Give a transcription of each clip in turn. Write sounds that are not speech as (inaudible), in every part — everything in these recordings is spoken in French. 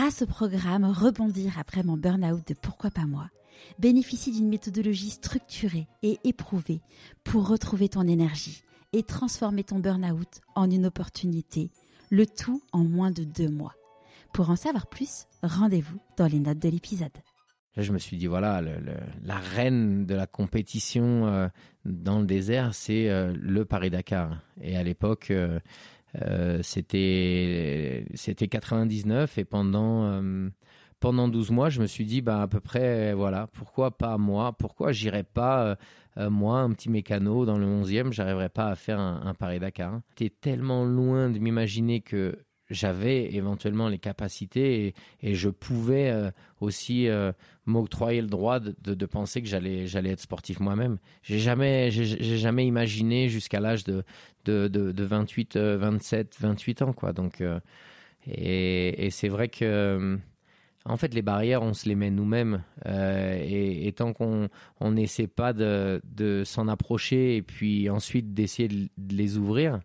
grâce au programme Rebondir après mon burn-out de Pourquoi pas moi, bénéficie d'une méthodologie structurée et éprouvée pour retrouver ton énergie et transformer ton burn-out en une opportunité, le tout en moins de deux mois. Pour en savoir plus, rendez-vous dans les notes de l'épisode. Là, je me suis dit, voilà, la reine de la compétition euh, dans le désert, c'est euh, le Paris-Dakar. Et à l'époque, euh, c'était c'était 99 et pendant pendant 12 mois, je me suis dit, bah, à peu près, voilà, pourquoi pas moi? Pourquoi j'irais pas, moi, un petit mécano dans le 11e, j'arriverais pas à faire un, un Paris-Dakar C'était tellement loin de m'imaginer que j'avais éventuellement les capacités et, je pouvais euh, aussi euh, m'octroyer le droit de, penser que j'allais j'allais être sportif moi-même. J'ai jamais j'ai jamais imaginé jusqu'à l'âge de, de, de 28 27 28 ans quoi. Donc euh, et, c'est vrai que en fait, les barrières, on se les met nous-mêmes. et, tant qu'on on n'essaie pas de, de s'en approcher et puis ensuite d'essayer de, les ouvrir,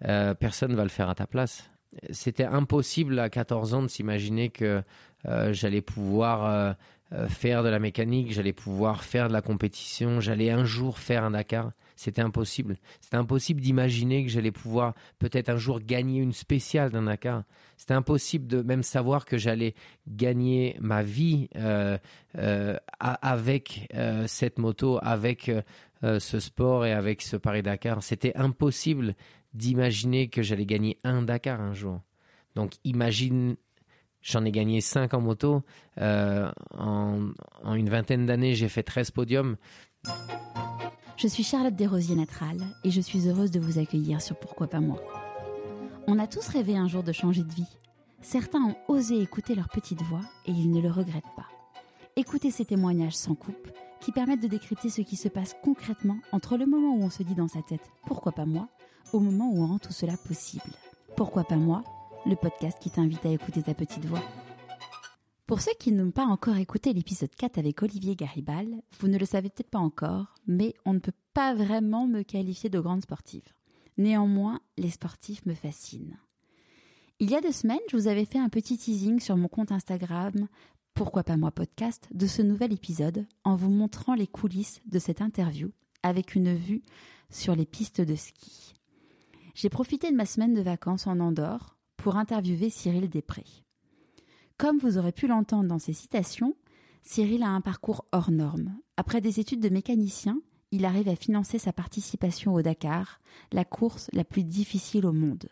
personne va le faire à ta place c'était impossible à 14 ans de s'imaginer que euh, j'allais pouvoir euh, euh, faire de la mécanique, j'allais pouvoir faire de la compétition, j'allais un jour faire un Dakar. C'était impossible. C'était impossible d'imaginer que j'allais pouvoir peut-être un jour gagner une spéciale d'un Dakar. C'était impossible de même savoir que j'allais gagner ma vie avec cette moto, avec ce sport et avec ce Paris Dakar. C'était impossible d'imaginer que j'allais gagner un Dakar un jour. Donc imagine, j'en ai gagné 5 en moto. Euh, en, une vingtaine d'années, j'ai fait 13 podiums. Je suis Charlotte Desrosiers-Natral et je suis heureuse de vous accueillir sur Pourquoi pas moi. On a tous rêvé un jour de changer de vie. Certains ont osé écouter leur petite voix et ils ne le regrettent pas. Écoutez ces témoignages sans coupe qui permettent de décrypter ce qui se passe concrètement entre le moment où on se dit dans sa tête pourquoi pas moi au moment où on rend tout cela possible. Pourquoi pas moi Le podcast qui t'invite à écouter ta petite voix. Pour ceux qui n'ont pas encore écouté l'épisode 4 avec Olivier Garibal, vous ne le savez peut-être pas encore, mais on ne peut pas vraiment me qualifier de grande sportive. Néanmoins, les sportifs me fascinent. Il y a deux semaines, je vous avais fait un petit teasing sur mon compte Instagram Pourquoi pas moi podcast de ce nouvel épisode en vous montrant les coulisses de cette interview avec une vue sur les pistes de ski j'ai profité de ma semaine de vacances en Andorre pour interviewer Cyril Després. Comme vous aurez pu l'entendre dans ses citations, Cyril a un parcours hors norme. Après des études de mécanicien, il arrive à financer sa participation au Dakar, la course la plus difficile au monde.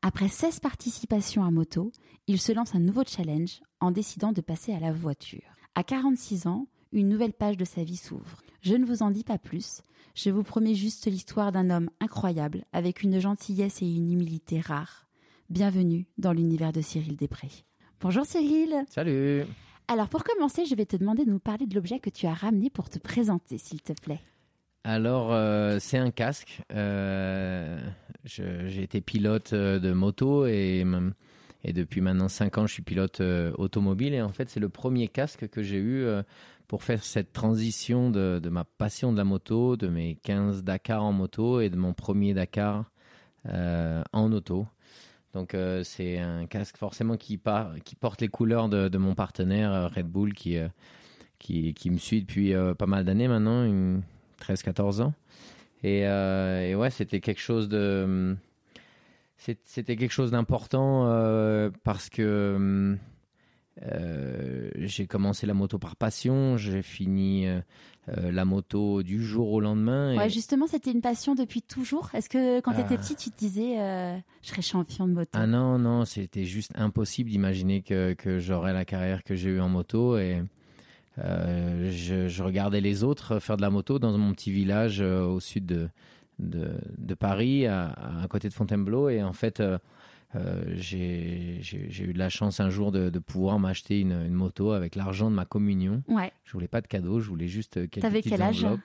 Après 16 participations à moto, il se lance un nouveau challenge en décidant de passer à la voiture. À 46 ans, une nouvelle page de sa vie s'ouvre. Je ne vous en dis pas plus, je vous promets juste l'histoire d'un homme incroyable, avec une gentillesse et une humilité rares. Bienvenue dans l'univers de Cyril Després. Bonjour Cyril Salut Alors pour commencer, je vais te demander de nous parler de l'objet que tu as ramené pour te présenter, s'il te plaît. Alors, euh, c'est un casque. Euh, j'ai été pilote euh, de moto et, et depuis maintenant 5 ans, je suis pilote automobile. Et en fait, c'est le premier casque que j'ai eu pour faire cette transition de, ma passion de la moto, de mes 15 Dakar en moto et de mon premier Dakar euh, en auto. Donc euh, c'est un casque forcément qui, porte les couleurs de, mon partenaire euh, Red Bull qui, qui, me suit depuis pas mal d'années maintenant, 13-14 ans. Et, et, ouais, c'était quelque chose de... C'était quelque chose d'important parce que euh, j'ai commencé la moto par passion, j'ai fini euh, euh, la moto du jour au lendemain. Ouais, justement, c'était une passion depuis toujours. Est-ce que quand tu étais ah. petit, tu te disais, je serais champion de moto? Ah non, non, c'était juste impossible d'imaginer que, que j'aurais la carrière que j'ai eue en moto et je, je, regardais les autres faire de la moto dans mon petit village au sud de, de, de Paris, à, à, côté de Fontainebleau et en fait euh, j'ai eu de la chance un jour de, de pouvoir m'acheter une, une, moto avec l'argent de ma communion. Ouais. Je voulais pas de cadeau, je voulais juste quelques T'avais quel âge? enveloppes.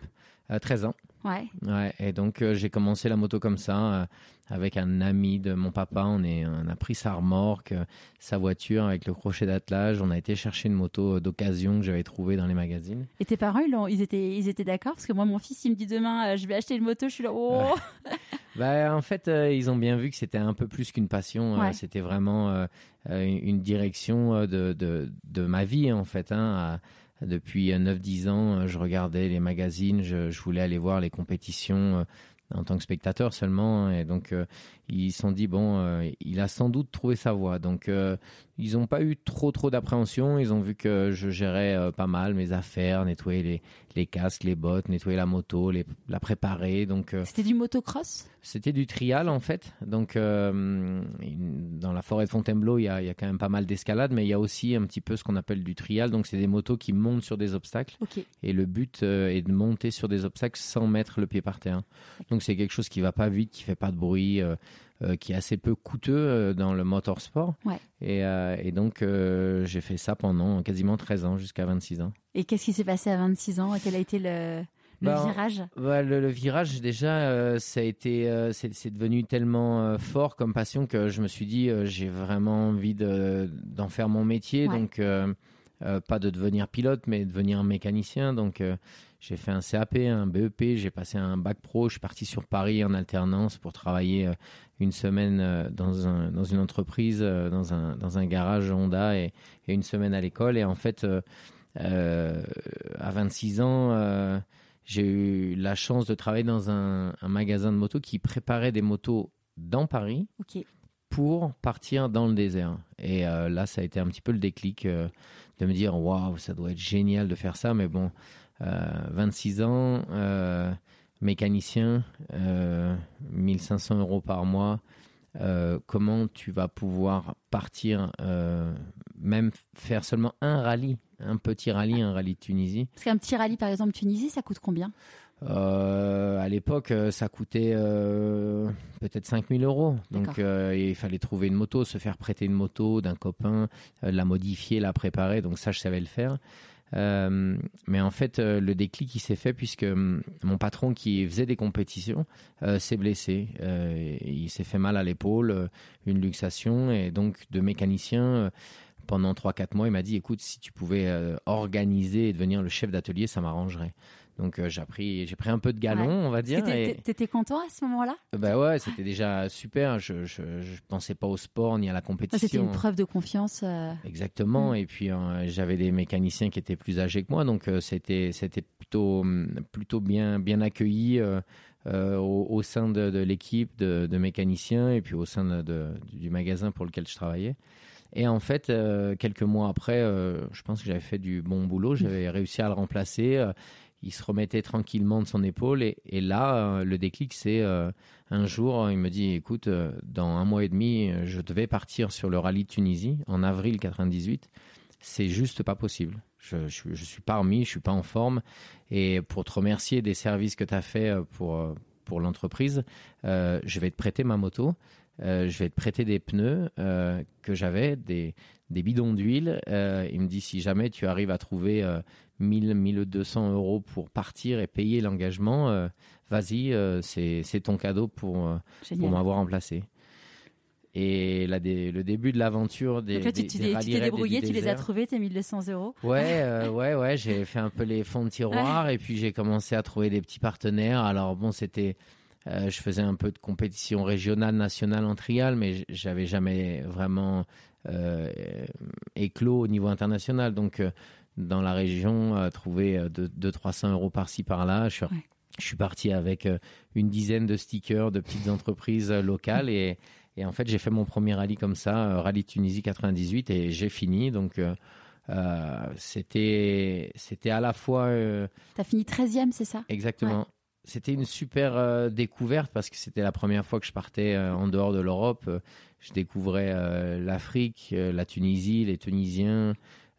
Euh, 13 ans. Ouais. Ouais. Et donc euh, j'ai commencé la moto comme ça euh, avec un ami de mon papa. On est, on a pris sa remorque, euh, sa voiture avec le crochet d'attelage. On a été chercher une moto d'occasion que j'avais trouvée dans les magazines. Et tes parents, ils, ils étaient, ils étaient d'accord? Parce que moi, mon fils, il me dit demain, je vais acheter une moto. Je suis là, oh. (laughs) bah, En fait, ils ont bien vu que c'était un peu plus qu'une passion. c'était vraiment une direction de, de, de, ma vie, en fait. Hein, depuis 9-10 ans, je regardais les magazines, je, voulais aller voir les compétitions en tant que spectateur seulement. Et donc, euh, ils se sont dit, bon, euh, il a sans doute trouvé sa voie. Donc, euh, ils n'ont pas eu trop, trop d'appréhension. Ils ont vu que je gérais pas mal mes affaires, nettoyer les, les casques, les bottes, nettoyer la moto, les, la préparer. Donc, C'était du motocross? C'était du trial, en fait. Donc, dans la forêt de Fontainebleau, il y a, y a, quand même pas mal d'escalade, mais il y a aussi un petit peu ce qu'on appelle du trial. Donc, c'est des motos qui montent sur des obstacles. Et le but est de monter sur des obstacles sans mettre le pied par terre. Donc, c'est quelque chose qui va pas vite, qui fait pas de bruit. Euh, qui est assez peu coûteux euh, dans le motorsport. Et, euh, et, donc, j'ai fait ça pendant quasiment 13 ans, jusqu'à 26 ans. Et qu'est-ce qui s'est passé à 26 ans? Quel a été le, le bah, virage? bah, le, virage, déjà, ça a été, c'est devenu tellement fort comme passion que je me suis dit, j'ai vraiment envie d'en faire mon métier. Donc, pas de devenir pilote, mais de devenir mécanicien. Donc, j'ai fait un CAP, un BEP, j'ai passé un bac pro, je suis parti sur Paris en alternance pour travailler une semaine euh, dans, un, dans une entreprise, euh, dans un, dans un garage Honda et, une semaine à l'école. Et en fait, euh, à 26 ans, j'ai eu la chance de travailler dans un, magasin de motos qui préparait des motos dans Paris pour partir dans le désert. Et là, ça a été un petit peu le déclic de me dire waouh, ça doit être génial de faire ça. Mais bon, 26 ans mécanicien, 1500 euh, euros par mois, euh, comment tu vas pouvoir partir, euh, même faire seulement un rallye, un petit rallye, un rallye de Tunisie? Parce qu'un petit rallye, par exemple, Tunisie, ça coûte combien? À l'époque, ça coûtait peut-être 5000 euros. Donc, il fallait trouver une moto, se faire prêter une moto d'un copain, la modifier, la préparer. Donc, ça, je savais le faire. Euh, mais en fait, euh, le déclic qui s'est fait puisque hum, mon patron qui faisait des compétitions euh, s'est blessé. il s'est fait mal à l'épaule, une luxation, et donc de mécanicien pendant 3-4 mois, il m'a dit écoute, si tu pouvais organiser et devenir le chef d'atelier, ça m'arrangerait. Donc euh, j'ai pris, j'ai pris un peu de galon, on va dire. T'étais content à ce moment-là? Bah ouais, c'était déjà super. Je, je, pensais pas au sport ni à la compétition. C'était une preuve de confiance. Euh. Exactement. Mm. Et puis euh, j'avais des mécaniciens qui étaient plus âgés que moi, donc c'était c'était plutôt plutôt bien bien accueilli. au, sein de, l'équipe de, mécaniciens et puis au sein de, du magasin pour lequel je travaillais. Et en fait, quelques mois après, je pense que j'avais fait du bon boulot. J'avais réussi à le remplacer il se remettait tranquillement de son épaule. Et, là, euh, le déclic, c'est euh, un jour, il me dit, écoute, euh, dans un mois et demi, je devais partir sur le rallye de Tunisie en avril 98. C'est juste pas possible. Je, suis pas remis, je suis pas en forme. Et pour te remercier des services que tu as fait pour, pour l'entreprise, je vais te prêter ma moto. je vais te prêter des pneus que j'avais, des, des bidons d'huile. il me dit si jamais tu arrives à trouver 1000, 1200 euros pour partir et payer l'engagement, euh, vas-y, euh, c'est ton cadeau pour, euh, pour m'avoir remplacé. Et là, le début de l'aventure des, Donc là, tu t'es débrouillé, tu les as trouvés, tes 1200 euros? Ouais, ouais, ouais, j'ai fait un peu les fonds de tiroir et puis j'ai commencé à trouver des petits partenaires. Alors bon, c'était, je faisais un peu de compétition régionale, nationale en trial, mais j'avais jamais vraiment éclos au niveau international. Donc dans la région, euh, trouver 200-300 euh, euros par-ci par-là. Je, suis parti avec euh, une dizaine de stickers de petites entreprises locales et, en fait j'ai fait mon premier rallye comme ça, rallye Tunisie 98 et j'ai fini. Donc c'était c'était à la fois. Tu as fini 13e, c'est ça? Exactement. C'était une super découverte parce que c'était la première fois que je partais en dehors de l'Europe. je découvrais l'Afrique, la Tunisie, les Tunisiens.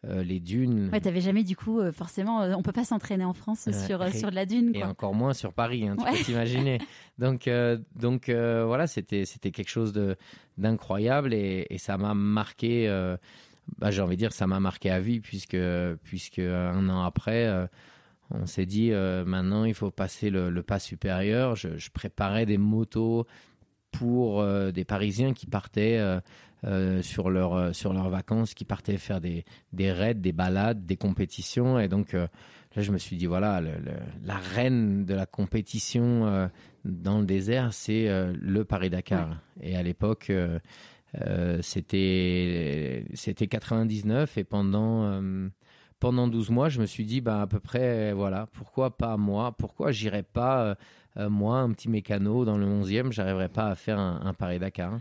Euh, les dunes. Ouais, t'avais jamais du coup, euh, forcément, euh, on peut pas s'entraîner en France sur sur de la dune. Et encore moins sur Paris, hein, tu peux t'imaginer. (laughs) donc donc voilà, c'était c'était quelque chose de d'incroyable et, et, ça m'a marqué. bah, j'ai envie de dire, ça m'a marqué à vie puisque puisque un an après. on s'est dit maintenant il faut passer le, pas supérieur. Je, je, préparais des motos pour des Parisiens qui partaient sur, leur, sur leurs vacances, qui partaient faire des, des raids, des balades, des compétitions. Et donc là, je me suis dit, voilà, la reine de la compétition dans le désert, c'est le Paris-Dakar. Et à l'époque, c'était c'était 99 et pendant pendant 12 mois, je me suis dit, bah, à peu près, voilà, pourquoi pas moi? Pourquoi j'irais pas, euh, euh, moi, un petit mécano dans le 11e, j'arriverais pas à faire un, Paris-Dakar.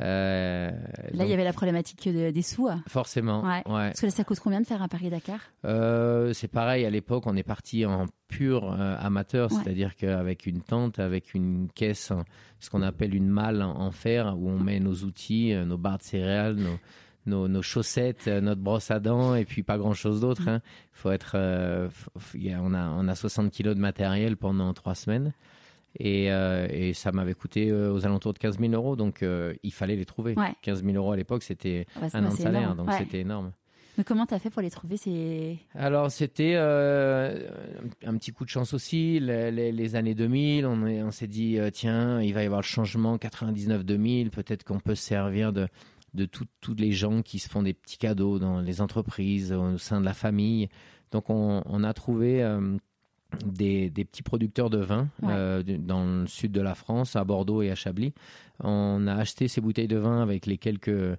Euh, là, il y avait la problématique des sous. Forcément. Ouais. Parce que là, ça coûte combien de faire un Paris-Dakar C'est pareil, à l'époque, on est parti en pur amateur, c'est-à-dire qu'avec une tente, avec une caisse, ce qu'on appelle une malle en fer, où on met nos outils, nos barres de céréales, nos, nos, chaussettes, euh, notre brosse à dents et puis pas grand chose d'autre. Il hein. faut être, euh, on a on a 60 kilos de matériel pendant trois semaines et, euh, et ça m'avait coûté aux alentours de 15 000 euros donc il fallait les trouver. 15 000 euros à l'époque c'était ah bah, un an de salaire donc c'était énorme. Mais comment tu as fait pour les trouver c'est Alors c'était un petit coup de chance aussi. Les, les, années 2000, on, on s'est dit tiens, il va y avoir le changement 99-2000, peut-être qu'on peut se servir de, de tous les gens qui se font des petits cadeaux dans les entreprises, au sein de la famille. Donc on, a trouvé euh, des, petits producteurs de vin euh, dans le sud de la France, à Bordeaux et à Chablis. On a acheté ces bouteilles de vin avec les quelques, euh,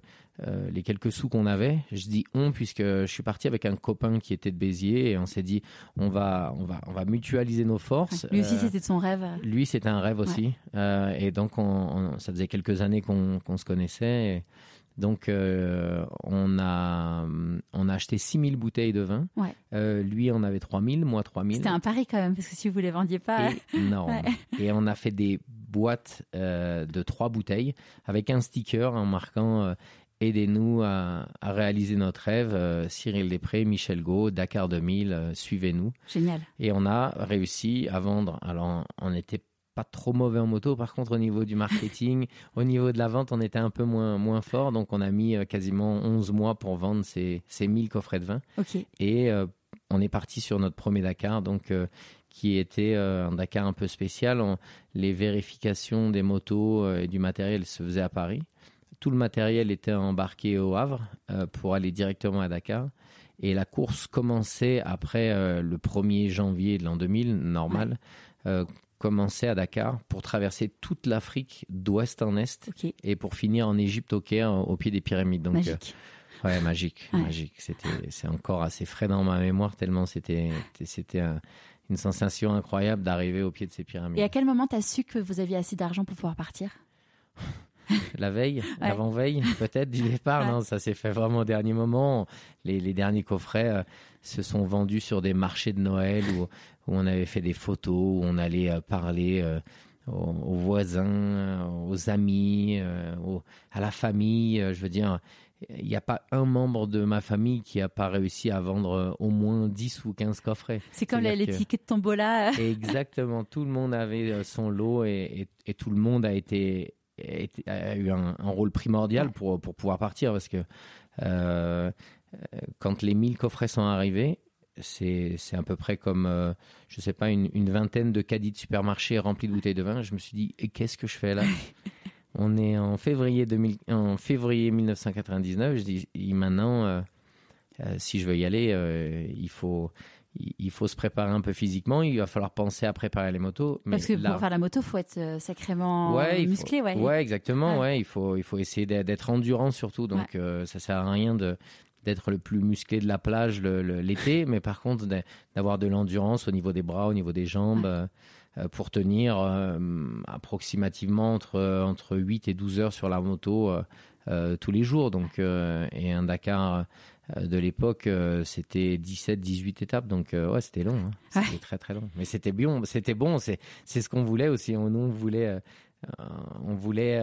les quelques sous qu'on avait. Je dis on puisque je suis parti avec un copain qui était de Béziers et on s'est dit on va, on, va, on va mutualiser nos forces. Lui aussi, c'était son rêve. Lui, c'était un rêve aussi. et donc, ça faisait quelques années qu'on se connaissait. Et, donc, euh, on, a, on a acheté 6000 bouteilles de vin. Euh, lui, on avait 3000, moi 3000. C'était un pari quand même, parce que si vous ne les vendiez pas. (laughs) Non. Et on a fait des boîtes euh, de trois bouteilles avec un sticker en marquant Aidez-nous à, réaliser notre rêve. Cyril Després, Michel Gau, Dakar 2000, suivez-nous. Génial. Et on a réussi à vendre. Alors, on était pas trop mauvais en moto. Par contre, au niveau du marketing, (laughs) au niveau de la vente, on était un peu moins, moins fort. Donc, on a mis euh, quasiment 11 mois pour vendre ces, ces 1000 coffrets de vin. Et euh, on est parti sur notre premier Dakar, donc euh, qui était un Dakar un peu spécial. les vérifications des motos et du matériel se faisaient à Paris. Tout le matériel était embarqué au Havre pour aller directement à Dakar. Et la course commençait après le 1er janvier de l'an 2000, normal commencer à Dakar pour traverser toute l'Afrique d'ouest en est et pour finir en Égypte au Caire au pied des pyramides. Donc, magique. Euh, ouais, magique, magique. C'était, c'est encore assez frais dans ma mémoire tellement c'était, c'était une sensation incroyable d'arriver au pied de ces pyramides. Et à quel moment tu as su que vous aviez assez d'argent pour pouvoir partir? (laughs) La veille, l'avant-veille, peut-être du départ. (laughs) Non, ça s'est fait vraiment au dernier moment. Les, les derniers coffrets euh, se sont vendus sur des marchés de Noël où on avait fait des photos, où on allait euh, parler euh, aux, voisins, aux amis, à la famille. je veux dire, il n'y a pas un membre de ma famille qui n'a pas réussi à vendre au moins 10 ou 15 coffrets. C'est comme les, tickets de tombola. (laughs) Exactement, tout le monde avait son lot et, et tout le monde a été a eu un, rôle primordial pour, pour pouvoir partir parce que euh, quand les 1000 coffrets sont arrivés, c'est à peu près comme, euh, je sais pas, une, vingtaine de caddies de supermarché remplis de bouteilles de vin. Je me suis dit, qu'est-ce que je fais là? (laughs) On est en février, 2000, en février 1999. Je dis, maintenant, euh, si je veux y aller, il faut il faut se préparer un peu physiquement. Il va falloir penser à préparer les motos. Parce que pour faire la moto, faut être euh, sacrément musclé, ouais. Ouais, exactement. Ouais. il faut il faut essayer d'être endurant surtout. Donc ça euh, ça sert à rien de d'être le plus musclé de la plage l'été, (laughs) mais par contre d'avoir de l'endurance au niveau des bras, au niveau des jambes. Euh, pour tenir approximativement entre, entre 8 et 12 heures sur la moto tous les jours. Donc, et un Dakar euh, de l'époque, euh, c'était 17, 18 étapes, donc euh, ouais, c'était long, hein. c'était très très long. Mais c'était bien, c'était bon, c'est c'est ce qu'on voulait aussi. On, on voulait on voulait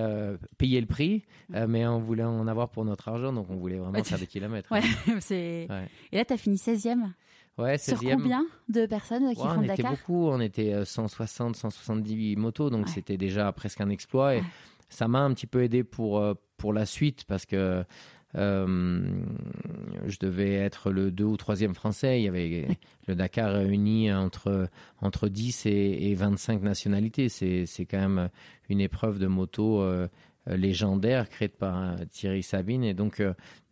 payer le prix, mais on voulait en avoir pour notre argent, donc on voulait vraiment faire des kilomètres. Ouais, (laughs) Et là, tu as fini 16e Ouais, 16e. Sur combien de personnes qui font on Dakar On était beaucoup, on était 160, 170 motos, donc c'était déjà presque un exploit. Et ça m'a un petit peu aidé pour, pour la suite, parce que euh, je devais être le deux ou troisième français. Il y avait le Dakar réuni entre, entre 10 et, 25 nationalités. C'est quand même une épreuve de moto euh, légendaire créé par Thierry Sabine. Et donc,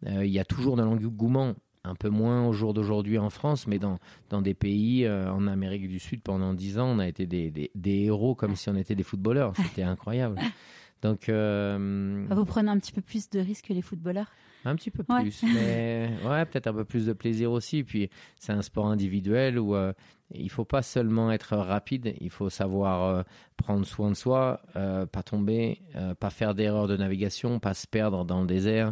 il y a toujours de l'engouement un peu moins au jour d'aujourd'hui en France, mais dans, dans des pays en Amérique du Sud pendant dix ans, on a été des, des, héros comme si on était des footballeurs. C'était incroyable. (laughs) Donc, vous prenez un petit peu plus de risques que les footballeurs? Un petit peu plus, mais (laughs) ouais, peut-être un peu plus de plaisir aussi. Puis c'est un sport individuel où euh, il faut pas seulement être rapide, il faut savoir euh, prendre soin de soi, euh, pas tomber, pas faire d'erreurs de navigation, pas se perdre dans le désert.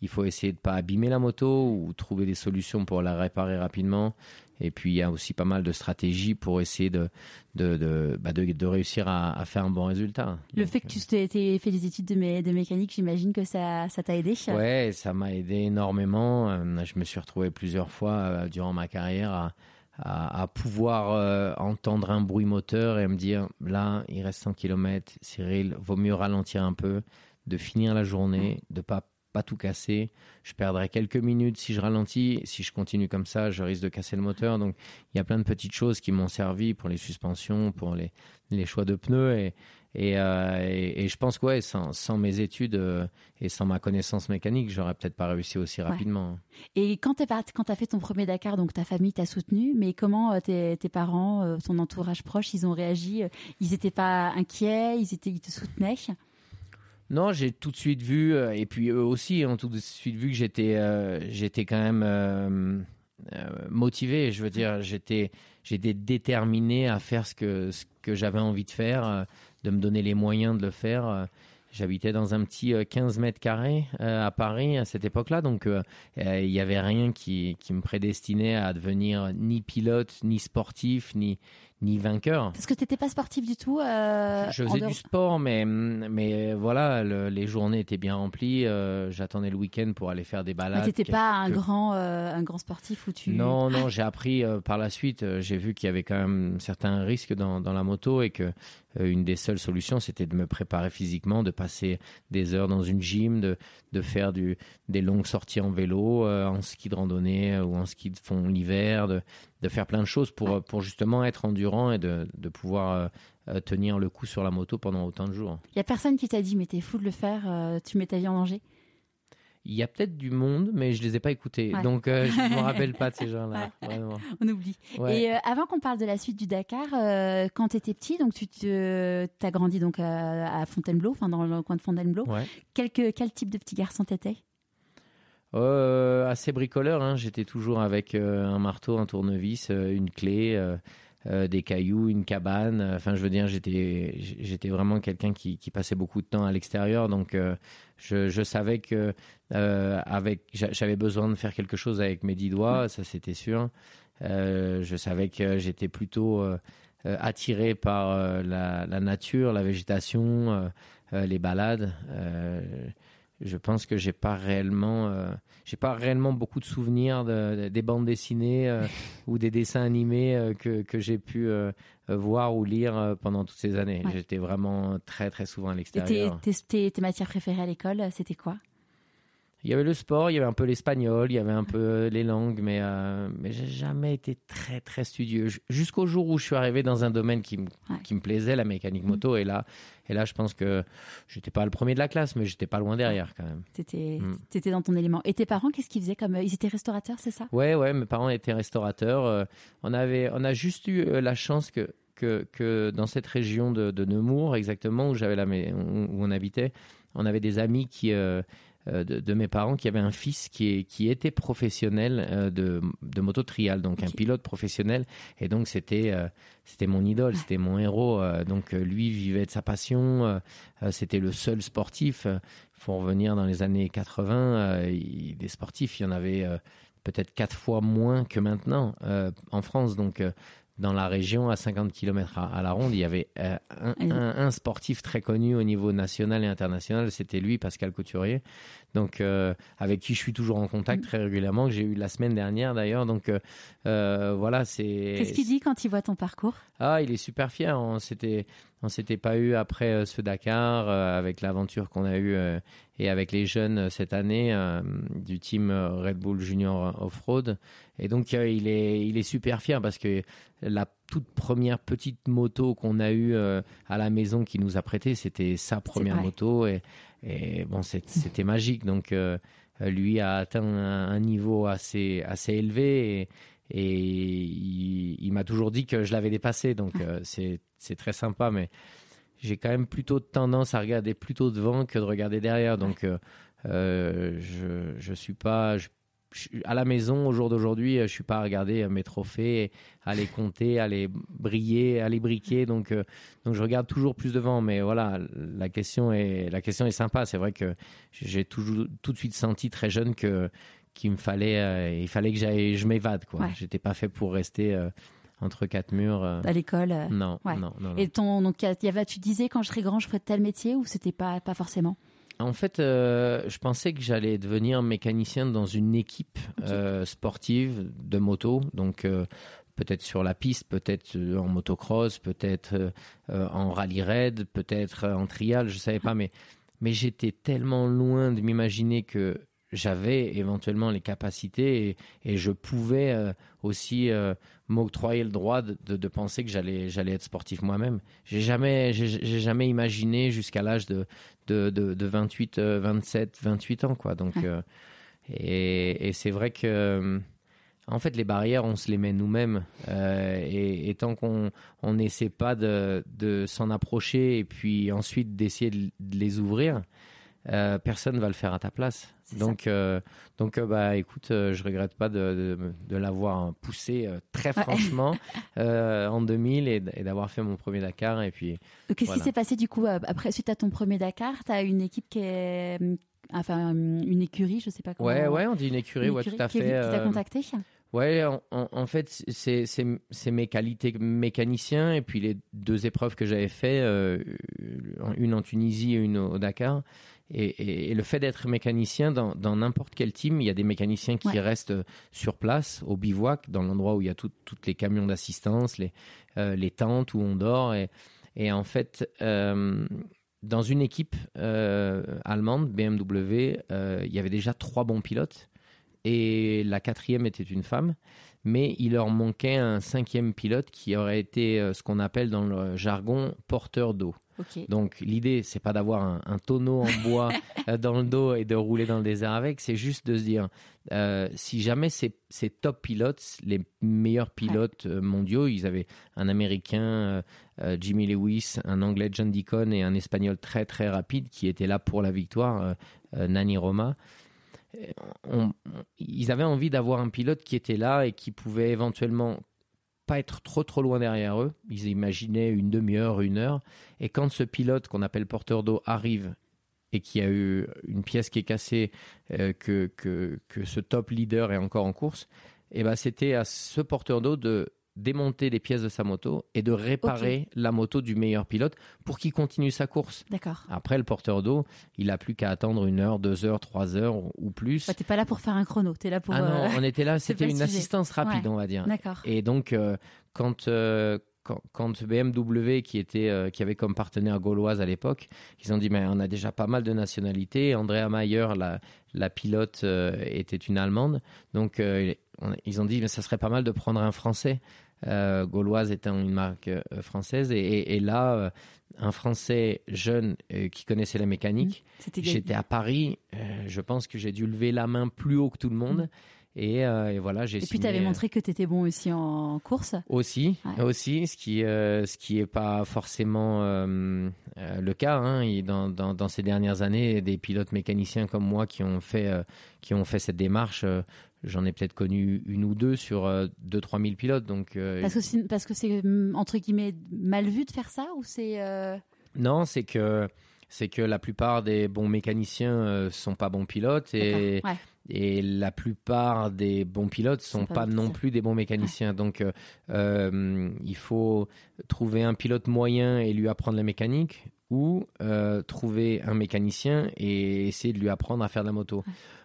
Il faut essayer de pas abîmer la moto ou trouver des solutions pour la réparer rapidement. Et puis, il y a aussi pas mal de stratégies pour essayer de, de, de, bah, de, réussir à, faire un bon résultat. Le fait que tu euh, aies fait des études de, de mécanique, j'imagine que ça t'a aidé Ouais, ça m'a aidé énormément. Euh, je me suis retrouvé plusieurs fois euh, durant ma carrière à, à, pouvoir entendre un bruit moteur et me dire là, il reste 100 km, Cyril, vaut mieux ralentir un peu, de finir la journée, de pas pas tout casser. Je perdrai quelques minutes si je ralentis. Si je continue comme ça, je risque de casser le moteur. Donc, il y a plein de petites choses qui m'ont servi pour les suspensions, pour les, les choix de pneus. Et, et, euh, et, je pense que ouais, sans, sans mes études euh, et sans ma connaissance mécanique, j'aurais peut-être pas réussi aussi rapidement. Et quand tu as fait ton premier Dakar, donc ta famille t'a soutenu, mais comment euh, tes, tes, parents, ton entourage proche, ils ont réagi? Ils n'étaient pas inquiets? Ils, étaient, ils te soutenaient? Non, j'ai tout de suite vu, euh, et puis eux aussi ont tout de suite vu que j'étais, euh, quand même euh, motivé. Je veux dire, j'étais, j'étais déterminé à faire ce que, ce que j'avais envie de faire, de me donner les moyens de le faire. J'habitais dans un petit 15 mètres carrés à Paris à cette époque-là, donc il n'y avait rien qui, qui, me prédestinait à devenir ni pilote, ni sportif, ni, ni vainqueur. Parce que tu n'étais pas sportif du tout. Euh, je faisais du sport, mais, mais voilà, les journées étaient bien remplies. Euh, j'attendais le week-end pour aller faire des balades. Tu n'étais pas un, grand, euh, un grand sportif où tu... Non, non, j'ai appris par la suite. j'ai vu qu'il y avait quand même certains risques dans, dans la moto et que une des seules solutions, c'était de me préparer physiquement, de passer des heures dans une gym, de, de faire du, des longues sorties en vélo, en ski de randonnée ou en ski de fond l'hiver, de, de faire plein de choses pour, pour justement être endurant et de, de pouvoir euh, tenir le coup sur la moto pendant autant de jours. Il n'y a personne qui t'a dit, mais t'es fou de le faire, euh, tu mets ta vie en danger? Il y a peut-être du monde, mais je les ai pas écoutés. Donc, euh, je ne me (laughs) rappelle pas de ces gens-là. On oublie. Et avant qu'on parle de la suite du Dakar, quand tu étais petit, donc tu as grandi donc à, Fontainebleau, enfin dans le coin de Fontainebleau. Quel, quel type de petit garçon t'étais? Euh, assez bricoleur. Hein. J'étais toujours avec euh, un marteau, un tournevis, euh, une clé, des cailloux, une cabane. Enfin, je veux dire, j'étais, j'étais vraiment quelqu'un qui, qui, passait beaucoup de temps à l'extérieur. Donc, je, je, savais que avec, j'avais besoin de faire quelque chose avec mes dix doigts, ça c'était sûr. je savais que j'étais plutôt attiré par la, la, nature, la végétation, les balades je pense que j'ai pas réellement, euh, j'ai pas réellement beaucoup de souvenirs de, des bandes dessinées euh, (laughs) ou des dessins animés euh, que, que j'ai pu voir ou lire pendant toutes ces années. J'étais vraiment très très souvent à l'extérieur. Et tes, tes matières préférées à l'école, c'était quoi? Il y avait le sport, il y avait un peu l'espagnol, il y avait un peu euh, les langues, mais, euh, mais j'ai jamais été très, très studieux. Jusqu'au jour où je suis arrivé dans un domaine qui, qui me plaisait, la mécanique moto. Et là, et là je pense que j'étais pas le premier de la classe, mais j'étais pas loin derrière quand même. Tu étais, mm. dans ton élément. Et tes parents, qu'est-ce qu'ils faisaient comme. Ils étaient restaurateurs, c'est ça? Ouais, ouais, mes parents étaient restaurateurs. Euh, on, avait, on a juste eu la chance que. Que, que dans cette région de, de Nemours, exactement, où, j'avais la, où on habitait, on avait des amis qui, euh, de, mes parents qui avaient un fils qui, qui était professionnel euh, de, de moto trial, donc un pilote professionnel. Et donc c'était euh, c'était mon idole, c'était mon héros. donc lui vivait de sa passion. c'était le seul sportif. Il faut revenir dans les années 80. des sportifs, il y en avait peut-être quatre fois moins que maintenant en France. Donc dans la région, à 50 km à, la ronde, il y avait euh, un, sportif très connu au niveau national et international, c'était lui, Pascal Couturier, donc euh, avec qui je suis toujours en contact très régulièrement, que j'ai eu la semaine dernière d'ailleurs. Donc euh, voilà, c'est. Qu'est-ce qu'il dit quand il voit ton parcours? Ah, il est super fier. On s'était, on s'était pas eu après ce Dakar avec l'aventure qu'on a eue et avec les jeunes cette année du team Red Bull Junior Off-Road. Et donc il est, il est super fier parce que la toute première petite moto qu'on a eue à la maison qui nous a prêté, c'était sa première moto et, et bon, c'était magique. Donc lui a atteint un, niveau assez assez élevé et, il, m'a toujours dit que je l'avais dépassé. Donc c'est c'est très sympa, mais j'ai quand même plutôt tendance à regarder plutôt devant que de regarder derrière. Donc, euh, euh, je, je suis pas. À la maison, au jour d'aujourd'hui, je suis pas à regarder mes trophées, à les compter, à les briller, à les briquer. Donc, euh, donc je regarde toujours plus devant. Mais voilà, la question est, la question est sympa. C'est vrai que j'ai toujours tout de suite senti très jeune que qu'il me fallait, il fallait que je m'évade. Quoi. J'étais pas fait pour rester entre quatre murs. Euh. À l'école euh. non, non, non, Et ton, donc, y avait, tu disais quand je serai grand, je ferai tel métier ou c'était pas, pas forcément? En fait, euh, je pensais que j'allais devenir mécanicien dans une équipe sportive de moto, donc peut-être sur la piste, peut-être en motocross, peut-être en rallye raid, peut-être en trial, je savais pas, mais mais j'étais tellement loin de m'imaginer que j'avais éventuellement les capacités et, je pouvais aussi m'octroyer le droit de, de, penser que j'allais j'allais être sportif moi-même. J'ai jamais j'ai jamais imaginé jusqu'à l'âge de, de, de, 28 27 28 ans quoi. Donc euh, et, et c'est vrai que en fait, les barrières, on se les met nous-mêmes. Euh, et, et, tant qu'on n'essaie pas de, de s'en approcher et puis ensuite d'essayer de, les ouvrir, euh, personne ne va le faire à ta place. Donc, euh, donc euh, bah, écoute, je regrette pas de, de, l'avoir poussé très franchement (laughs) en 2000 et, d'avoir fait mon premier Dakar. Et puis. Qu'est-ce qui s'est passé du coup après suite à ton premier Dakar Tu as une équipe qui est, enfin une écurie, je sais pas comment. Ouais, ouais, on dit une écurie, ouais, tout à fait. Qui t'a contacté Ouais, en, en, fait, c'est mes qualités mécanicien et puis les deux épreuves que j'avais fait, une en Tunisie et une au Dakar. Et, le fait d'être mécanicien dans n'importe quel team, il y a des mécaniciens qui restent sur place, au bivouac, dans l'endroit où il y a toutes les camions d'assistance, les, euh, les tentes où on dort. Et, et en fait, euh, dans une équipe euh, allemande, BMW, il y avait déjà trois bons pilotes. Et la quatrième était une femme mais il leur manquait un cinquième pilote qui aurait été ce qu'on appelle dans le jargon porteur d'eau. Donc l'idée, c'est pas d'avoir un, tonneau en (laughs) bois euh, dans le dos et de rouler dans le désert avec, c'est juste de se dire, euh, si jamais ces, top pilotes, les meilleurs pilotes euh, mondiaux, ils avaient un Américain, Jimmy Lewis, un Anglais, John Deacon, et un Espagnol très très rapide qui était là pour la victoire, Nani Roma. ils avaient envie d'avoir un pilote qui était là et qui pouvait éventuellement pas être trop trop loin derrière eux. Ils imaginaient une demi-heure, une heure. Et quand ce pilote qu'on appelle porteur d'eau arrive et qui a eu une pièce qui est cassée, euh, que, que, que, ce top leader est encore en course, et eh ben c'était à ce porteur d'eau de démonter les pièces de sa moto et de réparer la moto du meilleur pilote pour qu'il continue sa course. D'accord. Après, le porteur d'eau, il a plus qu'à attendre une heure, deux heures, trois heures ou plus. Bah, t'es pas là pour faire un chrono, t'es là pour. Ah non, euh, on était là, (laughs) c'était une assistance rapide, on va dire. D'accord. Et donc, euh, quand, euh, quand, quand, BMW, qui, était, qui avait comme partenaire gauloise à l'époque, ils ont dit mais on a déjà pas mal de nationalités. Andrea Mayer, la, la pilote, était une Allemande. Donc, ils ont dit mais ça serait pas mal de prendre un Français. Euh, Gauloise étant une marque euh, française. Et, là, euh, un Français jeune qui connaissait la mécanique, mmh. j'étais à Paris, je pense que j'ai dû lever la main plus haut que tout le monde. Mmh. Et, voilà, j'ai. Et puis tu avais montré que tu étais bon aussi en course. Aussi, aussi, ce qui ce qui est pas forcément le cas. Hein. Dans, dans, dans, ces dernières années, des pilotes mécaniciens comme moi qui ont fait qui ont fait cette démarche J'en ai peut-être connu une ou deux sur 2-3 euh, 000 pilotes. Donc, euh, parce, que c'est, parce que c'est, mm, entre guillemets, mal vu de faire ça ou c'est... Euh, non, c'est que, c'est que la plupart des bons mécaniciens ne sont pas bons pilotes et, et la plupart des bons pilotes ne sont pas, non plus des bons mécaniciens. Donc, il faut trouver un pilote moyen et lui apprendre la mécanique ou trouver un mécanicien et essayer de lui apprendre à faire de la moto.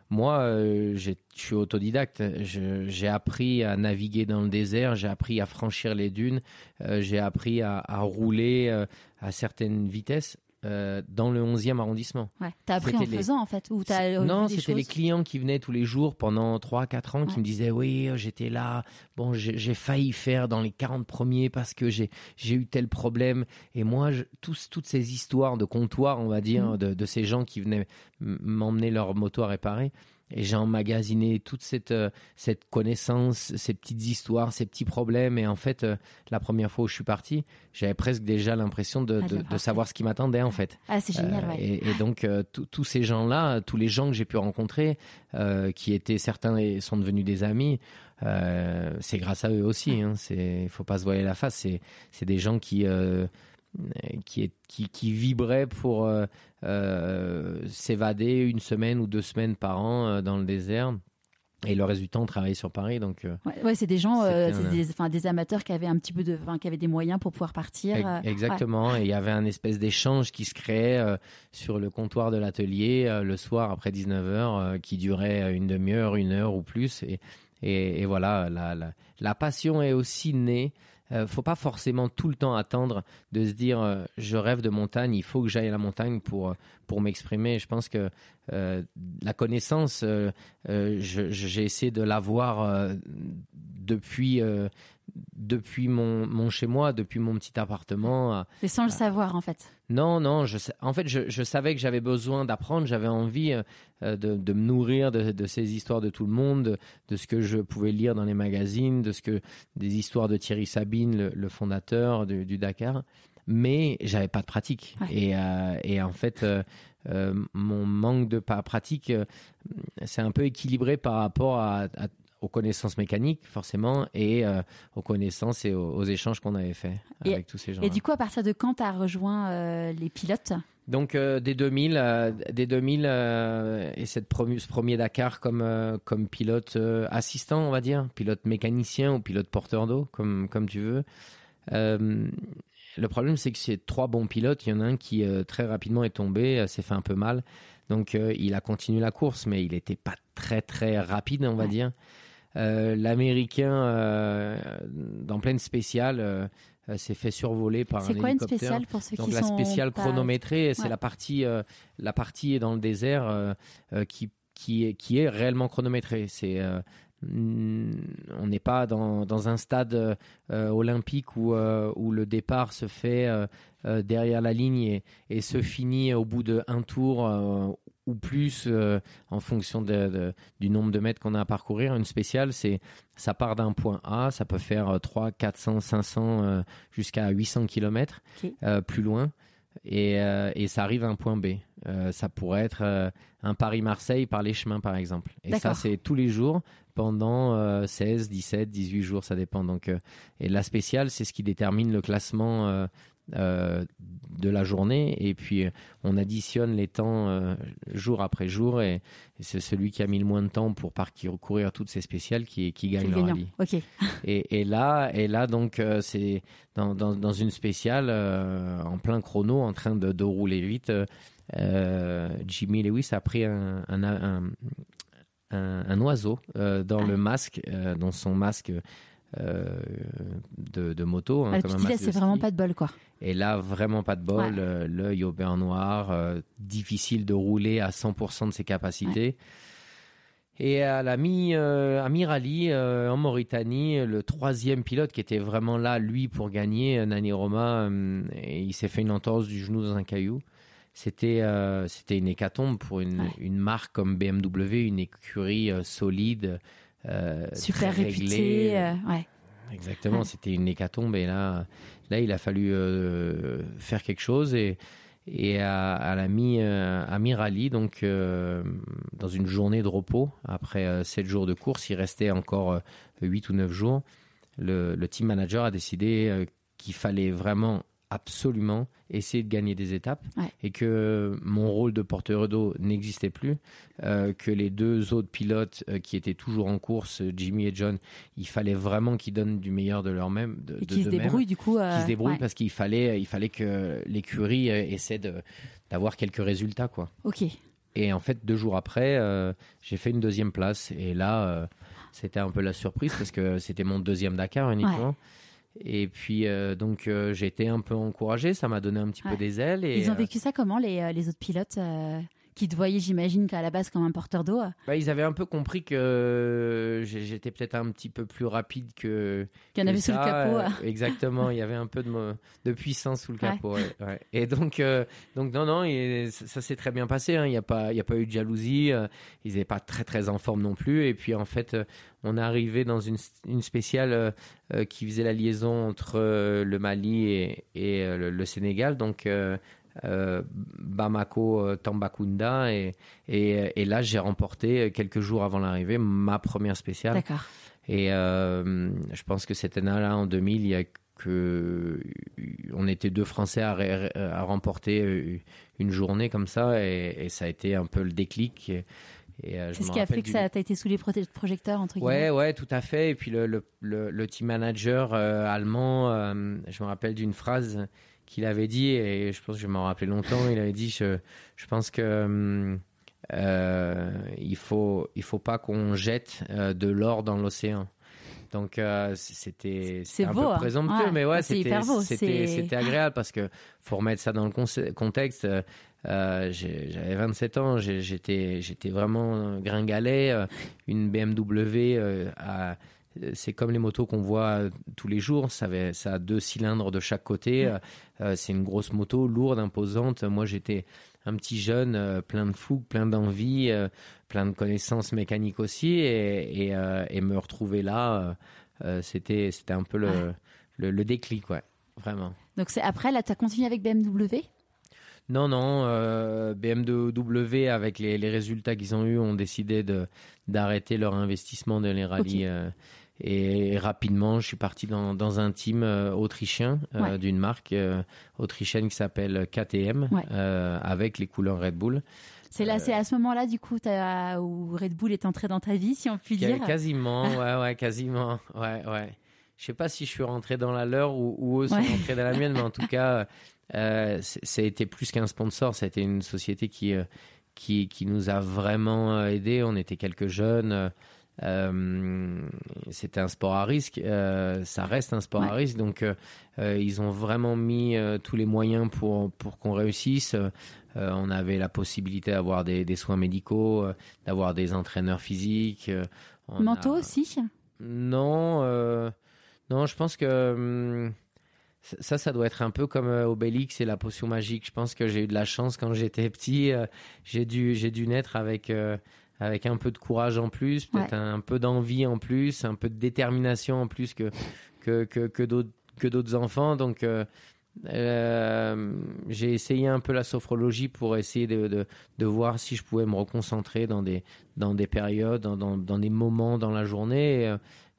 Moi, euh, je suis autodidacte. J'ai appris à naviguer dans le désert, j'ai appris à franchir les dunes, euh, j'ai appris à, rouler euh, à certaines vitesses euh, dans le 11e arrondissement. Ouais. T'as appris en les- faisant en fait ou t'as non, c'était les clients qui venaient tous les jours pendant 3-4 ans qui Ouais. me disaient Oui, euh, j'étais là. Bon, j'ai failli faire dans les 40 premiers parce que j'ai eu tel problème. Et moi, je- tous, toutes ces histoires de comptoir, on va dire, Mhm. de, de ces gens qui venaient m'emmener leur moto à réparer. Et j'ai emmagasiné toute cette, euh, cette connaissance, ces petites histoires, ces petits problèmes. Et en fait, euh, la première fois où je suis parti, j'avais presque déjà l'impression de, Ah, de- savoir ce qui m'attendait, en fait. Ah, c'est génial, Euh, ouais. et, et donc euh, tous- ces gens-là, tous les gens que j'ai pu rencontrer, euh, qui étaient certains et sont devenus des amis, c'est grâce à eux aussi. Hein, c'est, il faut pas se voiler la face. C'est, c'est des gens qui qui, est- qui qui vibraient pour euh, euh, s'évader une semaine ou deux semaines par an euh, dans le désert. Et le reste du temps, travailler sur Paris. Donc, euh, Ouais, ouais, c'est des gens, euh, c'est des, enfin, des amateurs qui avaient un petit peu de, enfin, qui avaient des moyens pour pouvoir partir. Ex- euh, Exactement. Et il y avait un espèce d'échange qui se créait euh, sur le comptoir de l'atelier euh, le soir après 19h, qui durait euh, une demi-heure, une heure ou plus. Et, et, et voilà, la, la, la passion est aussi née. Euh, faut pas forcément tout le temps attendre de se dire euh, je rêve de montagne, il faut que j'aille à la montagne pour, pour m'exprimer. Je pense que euh, la connaissance, euh, euh, j'ai essayé de l'avoir euh, depuis, euh, depuis mon, mon chez moi, depuis mon petit appartement. Mais sans le savoir en fait. Non, non, je, en fait, je, je savais que j'avais besoin d'apprendre, j'avais envie euh, euh, de, de me nourrir de, de ces histoires de tout le monde, de, de ce que je pouvais lire dans les magazines, de ce que des histoires de Thierry Sabine, le, le fondateur du, du Dakar, mais j'avais pas de pratique. Ouais. Et, euh, et en fait, euh, mon manque de pratique, c'est un peu équilibré par rapport à, à- aux connaissances mécaniques, forcément, et euh, aux connaissances et aux, aux échanges qu'on avait fait Et- avec tous ces gens. Et du coup, à partir de quand tu as rejoint euh, les pilotes? Donc euh, dès 2000, euh, dès 2000 euh, et cette promu- ce premier Dakar comme comme pilote assistant, on va dire, pilote mécanicien ou pilote porteur d'eau, comme comme tu veux. Le problème, c'est que c'est trois bons pilotes. Il y en a un qui très rapidement est tombé, s'est fait un peu mal. Donc il a continué la course, mais il n'était pas très très rapide, on va Ouais. dire. Euh, L'Américain, euh, dans pleine spéciale, euh, s'est fait survoler par un C'est quoi une hélicoptère. spéciale pour ceux Donc qui la sont spéciale pas- chronométrée, c'est Ouais. la partie, la partie dans le désert qui qui est qui est réellement chronométrée. C'est mm, on n'est pas dans, dans un stade euh, olympique où, euh, où le départ se fait euh, derrière la ligne et, et se finit au bout de un tour ou plus euh, en fonction de- de- du nombre de mètres qu'on a à parcourir. Une spéciale, c'est ça part d'un point A, ça peut faire euh, 3, 400, 500 euh, jusqu'à 800 km Ok. euh, plus loin. Et, euh, et ça arrive à un point B. Euh, ça pourrait être euh, un Paris-Marseille par les chemins, par exemple. Et ça, c'est tous les jours pendant euh, 16, 17, 18 jours, ça dépend. Donc, et la spéciale, c'est ce qui détermine le classement euh, de la journée. Et puis, euh, on additionne les temps euh, jour après jour. Et, et c'est celui qui a mis le moins de temps pour parcourir toutes ces spéciales qui, qui gagne le rallye. Et, et là, et là donc, euh, c'est dans, dans, dans une spéciale, en plein chrono, en train de, de rouler vite. Jimmy Lewis a pris un, un, un, oiseau dans Ah. le masque, dans son masque de, de moto. hein, Ah, comme un là, c'est vraiment pas de bol quoi. Et là, vraiment pas de bol, Ouais. euh, l'œil au beurre noir, euh, difficile de rouler à 100% de ses capacités. Et à la mi, euh, à mi-rallye, euh, en Mauritanie, le troisième pilote qui était vraiment là, lui, pour gagner, Nani Roma, et il s'est fait une entorse du genou dans un caillou. C'était c'était une hécatombe pour une, Ouais. une marque comme BMW, une écurie solide, Super très réputé. réglée. ouais. Exactement, Ouais. c'était une hécatombe et là, là il a fallu euh, faire quelque chose et, et à, à la mi, euh, à mi-rallye, donc euh, dans une journée de repos, après 7 jours de course, il restait encore 8 ou 9 jours, le, le team manager a décidé qu'il fallait vraiment absolument essayer de gagner des étapes Ouais. et que mon rôle de porteur d'eau n'existait plus, euh, que les deux autres pilotes euh, qui étaient toujours en course, Jimmy et John, il fallait vraiment qu'ils donnent du meilleur de leur même, de, Et qui se d'eux-mêmes, débrouille du coup. euh, qu'ils se débrouillent ouais. parce qu'il fallait, il fallait que l'écurie euh, essaie d'avoir quelques résultats quoi. Ok. Et en fait, deux jours après, j'ai fait une deuxième place. Et là, c'était un peu la surprise parce que c'était mon deuxième Dakar uniquement. Et puis donc j'ai été un peu encouragé, ça m'a donné un petit peu des ailes. Et, Ils ont vécu ça comment les, les autres pilotes qui te voyaient, j'imagine, qu'à la base comme un porteur d'eau. Bah, ils avaient un peu compris que j'étais peut-être un petit peu plus rapide que. Qu'il y en avait sous le capot. Euh, exactement, il y avait un peu de, de puissance sous le capot. Ouais. Et donc, euh, donc non, non, et ça, s'est très bien passé. Hein. Il n'y a pas, a pas eu de jalousie. Euh, ils n'étaient pas très très en forme non plus. Et puis en fait, on est arrivé dans une, une spéciale qui faisait la liaison entre le Mali et, et le, Sénégal. Donc euh, Bamako euh, Tambacounda et, et, là j'ai remporté euh, quelques jours avant l'arrivée ma première spéciale. D'accord. Et je pense que cette année-là en 2000 il y a que on était deux Français à, à remporter une journée comme ça et, ça a été un peu le déclic. C'est ce qui a fait que ça a été sous les projecteurs entre guillemets. Ouais, ouais, tout à fait. Et puis le, le, le, team manager allemand, je me rappelle d'une phrase qu'il avait dit, et je pense que je m'en rappelais longtemps, il avait dit, je, je pense que hum, euh, il faut il faut pas qu'on jette euh, de l'or dans l'océan. Donc euh, c'était un peu hein. mais ouais, c'était c'était agréable parce que faut remettre ça dans le contexte. J'avais 27 ans, j'étais j'étais vraiment gringalet. Une BMW à c'est comme les motos qu'on voit tous les jours. Ça, ça, a deux cylindres de chaque côté. Euh, c'est une grosse moto, lourde, imposante. Moi, j'étais un petit jeune, euh, plein de fougue, plein d'envie, euh, plein de connaissances mécaniques aussi. Et, me retrouver là, c'était c'était un peu le, le, déclic, ouais, vraiment. Donc c'est après, là, tu as continué avec BMW non, non, BMW, avec les, les résultats qu'ils ont eus, ont décidé d'arrêter leur investissement dans les rallyes et rapidement, je suis parti dans, dans un team euh, autrichien euh, d'une marque euh, autrichienne qui s'appelle KTM avec les couleurs Red Bull. C'est là, c'est à ce moment-là, du coup, où Red Bull est entré dans ta vie, si on peut dire. Quasiment, (laughs) ouais, ouais, quasiment, ouais, ouais. Je sais pas si je suis rentré dans la leur ou, ou eux sont rentrés dans la mienne, mais en tout cas, ça a été plus qu'un sponsor. Ça a été une société qui, qui, qui nous a vraiment aidés. On était quelques jeunes. Euh, c'était un sport à risque, euh, ça reste un sport à risque, donc euh, ils ont vraiment mis tous les moyens pour, pour qu'on réussisse. on avait la possibilité d'avoir des, des, soins médicaux, d'avoir des entraîneurs physiques. Mentaux aussi? Non, non, je pense que hum, ça, ça doit être un peu comme Obélix et la potion magique. Je pense que j'ai eu de la chance quand j'étais petit. j'ai dû, j'ai dû naître avec avec un peu de courage en plus, peut-être un, peu d'envie en plus, un peu de détermination en plus que, que, que, que d'autres enfants. Donc, euh, euh, j'ai essayé un peu la sophrologie pour essayer de, de, de, voir si je pouvais me reconcentrer dans des, dans des périodes, dans, dans, dans des moments dans la journée. Et,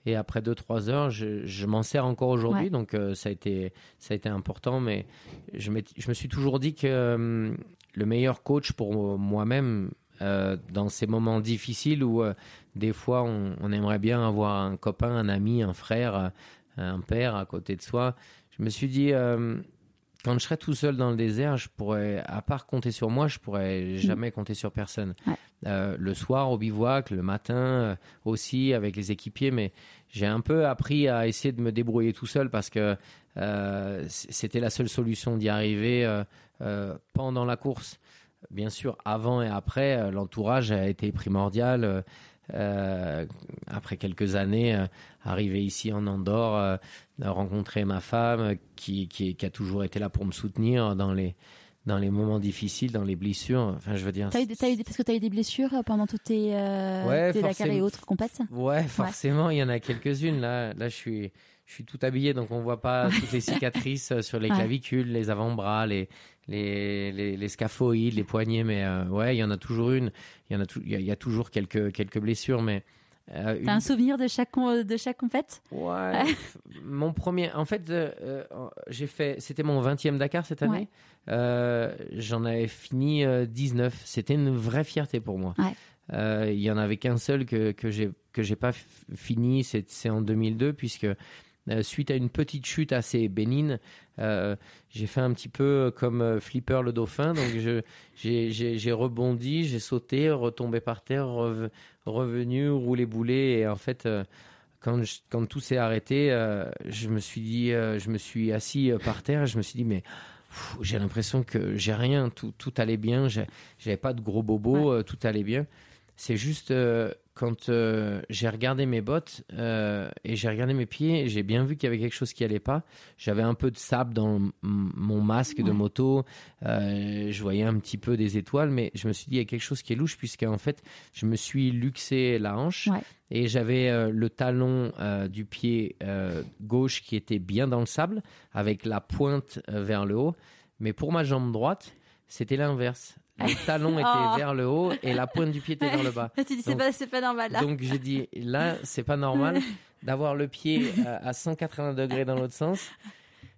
et après 2-3 heures, je, je m'en sers encore aujourd'hui, donc euh, ça, a été, ça a été important. Mais je, je me suis toujours dit que le meilleur coach pour moi-même, euh, dans ces moments difficiles où euh, des fois on, aimerait bien avoir un copain, un ami, un frère, euh, un père à côté de soi. Je me suis dit, quand je serais tout seul dans le désert, je pourrais, à part compter sur moi, je pourrais mm. jamais compter sur personne. le soir au bivouac, le matin aussi avec les équipiers, mais j'ai un peu appris à essayer de me débrouiller tout seul parce que c'était la seule solution d'y arriver pendant la course. Bien sûr, avant et après, euh, l'entourage a été primordial. Euh, euh, après quelques années, arrivé ici en Andorre, rencontrer ma femme qui, qui, a toujours été là pour me soutenir dans les, dans les moments difficiles, dans les blessures. Enfin, je veux dire. As eu, as eu, parce que tu as eu des blessures pendant toutes tes, euh, Dakar et autres compètes Ouais, forcément, il y en a quelques-unes. Là, là je, suis, je suis tout habillé, donc on voit pas toutes les cicatrices sur les (laughs) clavicules, les avant-bras, les, les, les, les, scaphoïdes, les poignets, mais euh, ouais, il y en a toujours une. Il y en a, il y, a toujours quelques, quelques blessures, mais. Euh, T'as un souvenir de chaque de chaque compète? Ouais. (laughs) mon premier, en fait, euh, euh, j'ai fait, c'était mon 20e Dakar cette année. J'en avais fini 19. C'était une vraie fierté pour moi. Il y en avait qu'un seul que que j'ai que j'ai pas fini. C'est en 2002 puisque euh, suite à une petite chute assez bénigne, euh, j'ai fait un petit peu comme euh, Flipper le dauphin. Donc j'ai rebondi, j'ai sauté, retombé par terre, revenu, roulé boulet. Et en fait, quand, quand tout s'est arrêté, je me suis dit, je me suis assis par terre et je me suis dit, mais j'ai l'impression que j'ai rien, tout, tout allait bien, j'avais pas de gros bobos, tout allait bien. C'est juste quand euh, j'ai regardé mes bottes euh, et j'ai regardé mes pieds, j'ai bien vu qu'il y avait quelque chose qui allait pas. J'avais un peu de sable dans mon masque de moto. Euh, je voyais un petit peu des étoiles, mais je me suis dit il y a quelque chose qui est louche puisqu'en fait je me suis luxé la hanche et j'avais le talon du pied gauche qui était bien dans le sable avec la pointe vers le haut. Mais pour ma jambe droite, c'était l'inverse. Le (laughs) talon était oh. vers le haut et la pointe du pied était vers le bas. (laughs) Tu dis, c'est pas, pas normal là. Donc j'ai dit, là, c'est pas normal (laughs) d'avoir le pied à, 180 degrés dans l'autre sens.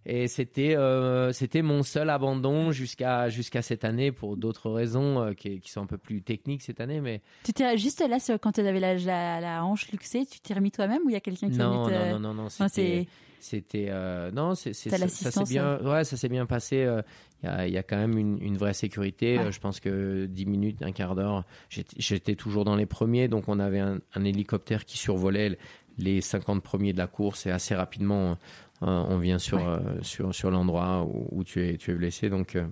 Et c'était euh, c'était mon seul abandon jusqu'à jusqu'à cette année pour d'autres raisons euh, qui, qui, sont un peu plus techniques cette année. Mais tu t'es juste là quand tu avais la, la, hanche luxée, tu t'es remis toi-même ou il y a quelqu'un qui non, non, non, non, non, c'était c'était euh, non, c'est ça, s'est bien, hein. ouais, ça s'est bien passé. Il y, a, y, a, quand même une, une vraie sécurité. je pense que 10 minutes, un quart d'heure, j'étais toujours dans les premiers. Donc on avait un, un, hélicoptère qui survolait les 50 premiers de la course et assez rapidement on vient sur, euh, sur, sur l'endroit où, tu, es, tu es blessé. Donc, euh,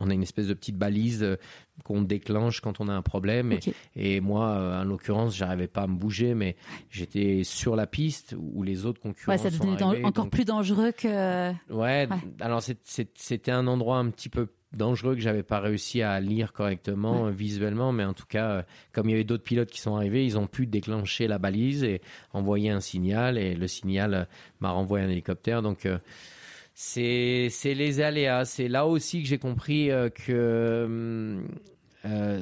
on a une espèce de petite balise euh, qu'on déclenche quand on a un problème. Et, moi, en l'occurrence, j'arrivais pas à me bouger, mais j'étais sur la piste où les autres concurrents ouais, ça devenait encore plus dangereux que. Ouais. ouais. Alors c'était un endroit un petit peu dangereux que j'avais pas réussi à lire correctement euh, visuellement, mais en tout cas, euh, comme il y avait d'autres pilotes qui sont arrivés, ils ont pu déclencher la balise et envoyer un signal, et le signal euh, m'a renvoyé un hélicoptère. Donc c'est les aléas. C'est là aussi que j'ai compris que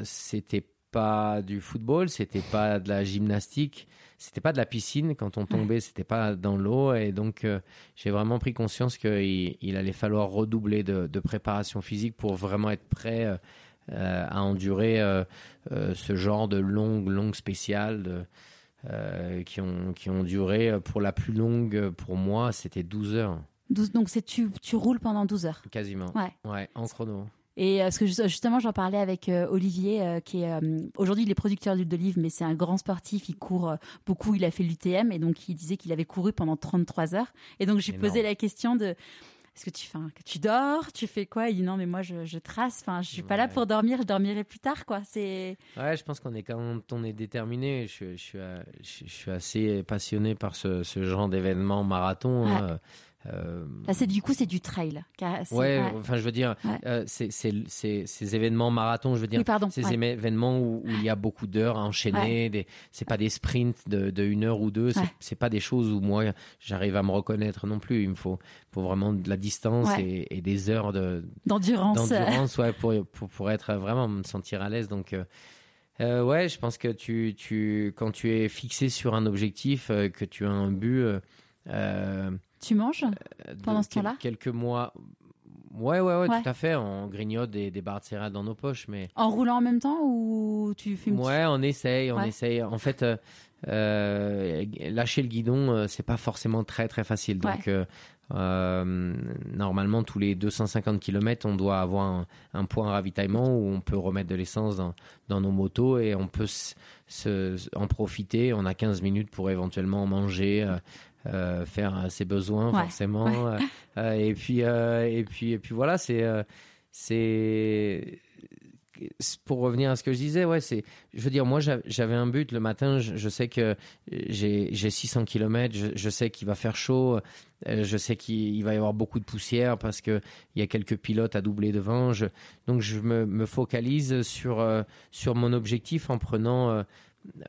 c'était pas du football, c'était pas de la gymnastique, c'était pas de la piscine. Quand on tombait, c'était pas dans l'eau. Et donc, euh, j'ai vraiment pris conscience qu'il il allait falloir redoubler de, préparation physique pour vraiment être prêt euh, euh, à endurer ce genre de longues, longues spéciales qui, ont, qui ont duré pour la plus longue, pour moi, c'était 12 heures. 12, donc, tu, tu roules pendant 12 heures Quasiment. Ouais. Ouais, en chrono. Et euh, ce que justement, j'en parlais avec euh, Olivier, euh, qui est aujourd'hui il est producteur d'huile d'olive, mais c'est un grand sportif. Il court beaucoup. Il a fait l'UTM et donc il disait qu'il avait couru pendant 33 heures. Et donc j'ai posé la question de est-ce que tu fais tu dors? Tu fais quoi? Il dit non mais moi je, je trace enfin je suis pas là pour dormir je dormirai plus tard quoi c'est ouais je pense qu'on est quand on est déterminé je, je, suis, je, suis assez passionné par ce, ce genre d'événement marathon hein. Euh, c'est du coup c'est du trail. Ouais, enfin je veux dire, euh, c'est ces événements marathons, je veux dire, ces événements où, il y a beaucoup d'heures à enchaîner. Des, c'est pas des sprints de, de, une heure ou deux. C'est pas des choses où moi j'arrive à me reconnaître non plus. Il me faut, faut vraiment de la distance et, et, des heures de d'endurance. D'endurance, ouais, pour, pour, pour être vraiment me sentir à l'aise. Donc euh, euh, ouais, je pense que tu, tu, quand tu es fixé sur un objectif, que tu as un but, euh, tu manges euh, pendant ce temps-là Quelques mois. Ouais, ouais, ouais, tout à fait. On grignote des, des barres de céréales dans nos poches, mais. En roulant en même temps ou tu fumes Ouais, on essaye, on essaye. En fait, euh, euh, lâcher le guidon, c'est pas forcément très très facile. Donc, normalement, tous les 250 km, on doit avoir un, un, point ravitaillement où on peut remettre de l'essence dans, dans, nos motos et on peut se, en profiter. On a 15 minutes pour éventuellement manger, euh, faire ses besoins forcément. Euh, euh, et puis et puis et puis voilà, c'est c'est pour revenir à ce que je disais, ouais, c'est, je veux dire, moi, j'avais un but le matin. Je, sais que j'ai 600 km. Je, sais qu'il va faire chaud. Je sais qu'il va y avoir beaucoup de poussière parce que il y a quelques pilotes à doubler devant. Je, donc, je me, me, focalise sur sur mon objectif en prenant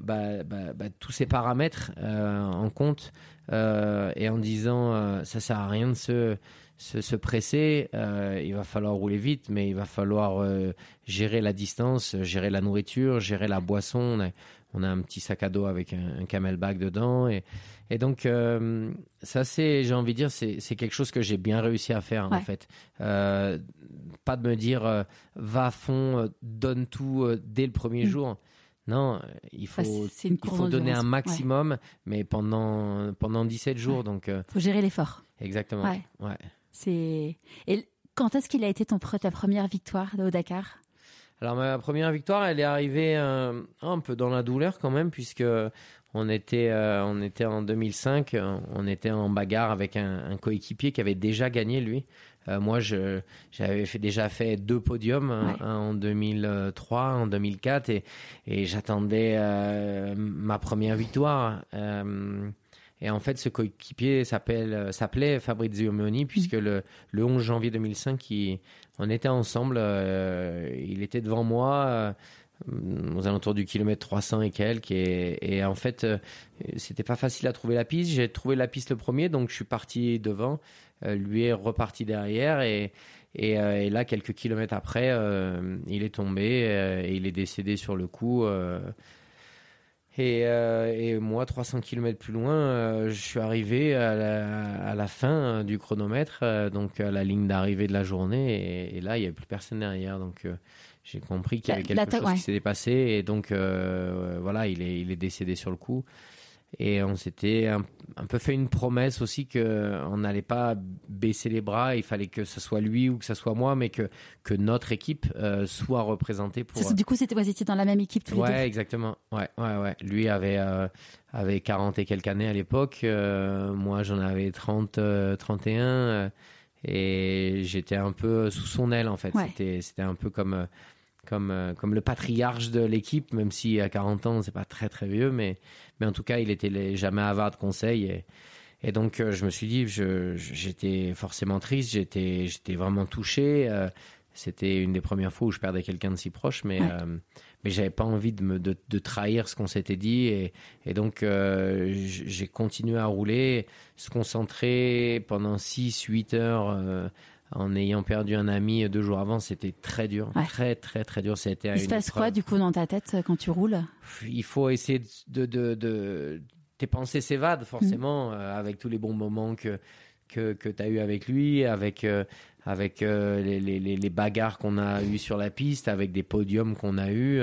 bah, bah, bah, tous ces paramètres en compte euh, et en disant euh, ça sert à rien de se, se, se presser, euh, il va falloir rouler vite, mais il va falloir gérer la distance, gérer la nourriture, gérer la boisson. On a, on a un petit sac à dos avec un, un camelback dedans et, et donc ça c'est j'ai envie de dire c'est c'est quelque chose que j'ai bien réussi à faire en fait euh, pas de me dire va à fond donne tout dès le premier mm. jour non, il faut, il faut donner un maximum, mais pendant, pendant 17 jours. Il Donc, euh, faut gérer l'effort. Exactement. Ouais. C'est... Et quand est-ce qu'il a été ton, ta première victoire au Dakar? Alors ma première victoire, elle est arrivée un, euh, un, peu dans la douleur quand même, puisque on était, on était en 2005, on était en bagarre avec un, coéquipier qui avait déjà gagné lui. Moi, j'avais fait, déjà fait deux podiums, en 2003, en 2004, et, et j'attendais ma première victoire. Et en fait, ce coéquipier euh, s'appelait Fabrizio Meoni, mm. puisque le, le 11 janvier 2005, on était ensemble. Euh, il était devant moi euh, aux alentours du kilomètre 300 et quelques. Et, en fait, c'était pas facile à trouver la piste. J'ai trouvé la piste le premier, donc je suis parti devant. Lui est reparti derrière. Et, et, là, quelques kilomètres après, il est tombé et il est décédé sur le coup. Euh, et, moi, 300 km plus loin, euh, je suis arrivé à la, fin euh, du chronomètre, donc à la ligne d'arrivée de la journée, et, là, il n'y avait plus personne derrière. Donc, j'ai compris qu'il y avait quelque chose qui s'était passé, et donc, voilà, il est, il est décédé sur le coup. Et on s'était un, peu fait une promesse aussi qu'on n'allait pas baisser les bras, il fallait que ce soit lui ou que ce soit moi, mais que, que notre équipe euh, soit représentée pour... Du coup, c'était vous étiez dans la même équipe tous ouais, les deux? exactement. Ouais, ouais, ouais. Lui avait, euh, avait 40 et quelques années à l'époque, euh, moi j'en avais 30, 31, et j'étais un peu sous son aile en fait. C'était, c'était un peu comme comme, euh, comme le patriarche de l'équipe, même si à 40 ans, c'est pas très très vieux, mais, mais en tout cas, il était jamais avare de conseils. Et, et donc, euh, je me suis dit, j'étais forcément triste, j'étais vraiment touché. Euh, c'était une des premières fois où je perdais quelqu'un de si proche, mais, mais j'avais pas envie de, me, de, de trahir ce qu'on s'était dit. Et, et donc, j'ai continué à rouler, se concentrer pendant 6-8 heures en ayant perdu un ami deux jours avant, c'était très dur, très très très dur. Ça Il se passe quoi du coup dans ta tête euh, quand tu roules? Il faut essayer de, de, de... tes pensées s'évadent forcément mm. euh, avec tous les bons moments que que, que tu as eu avec lui, avec euh, avec les, les, les, bagarres qu'on a eues sur la piste, avec des podiums qu'on a eu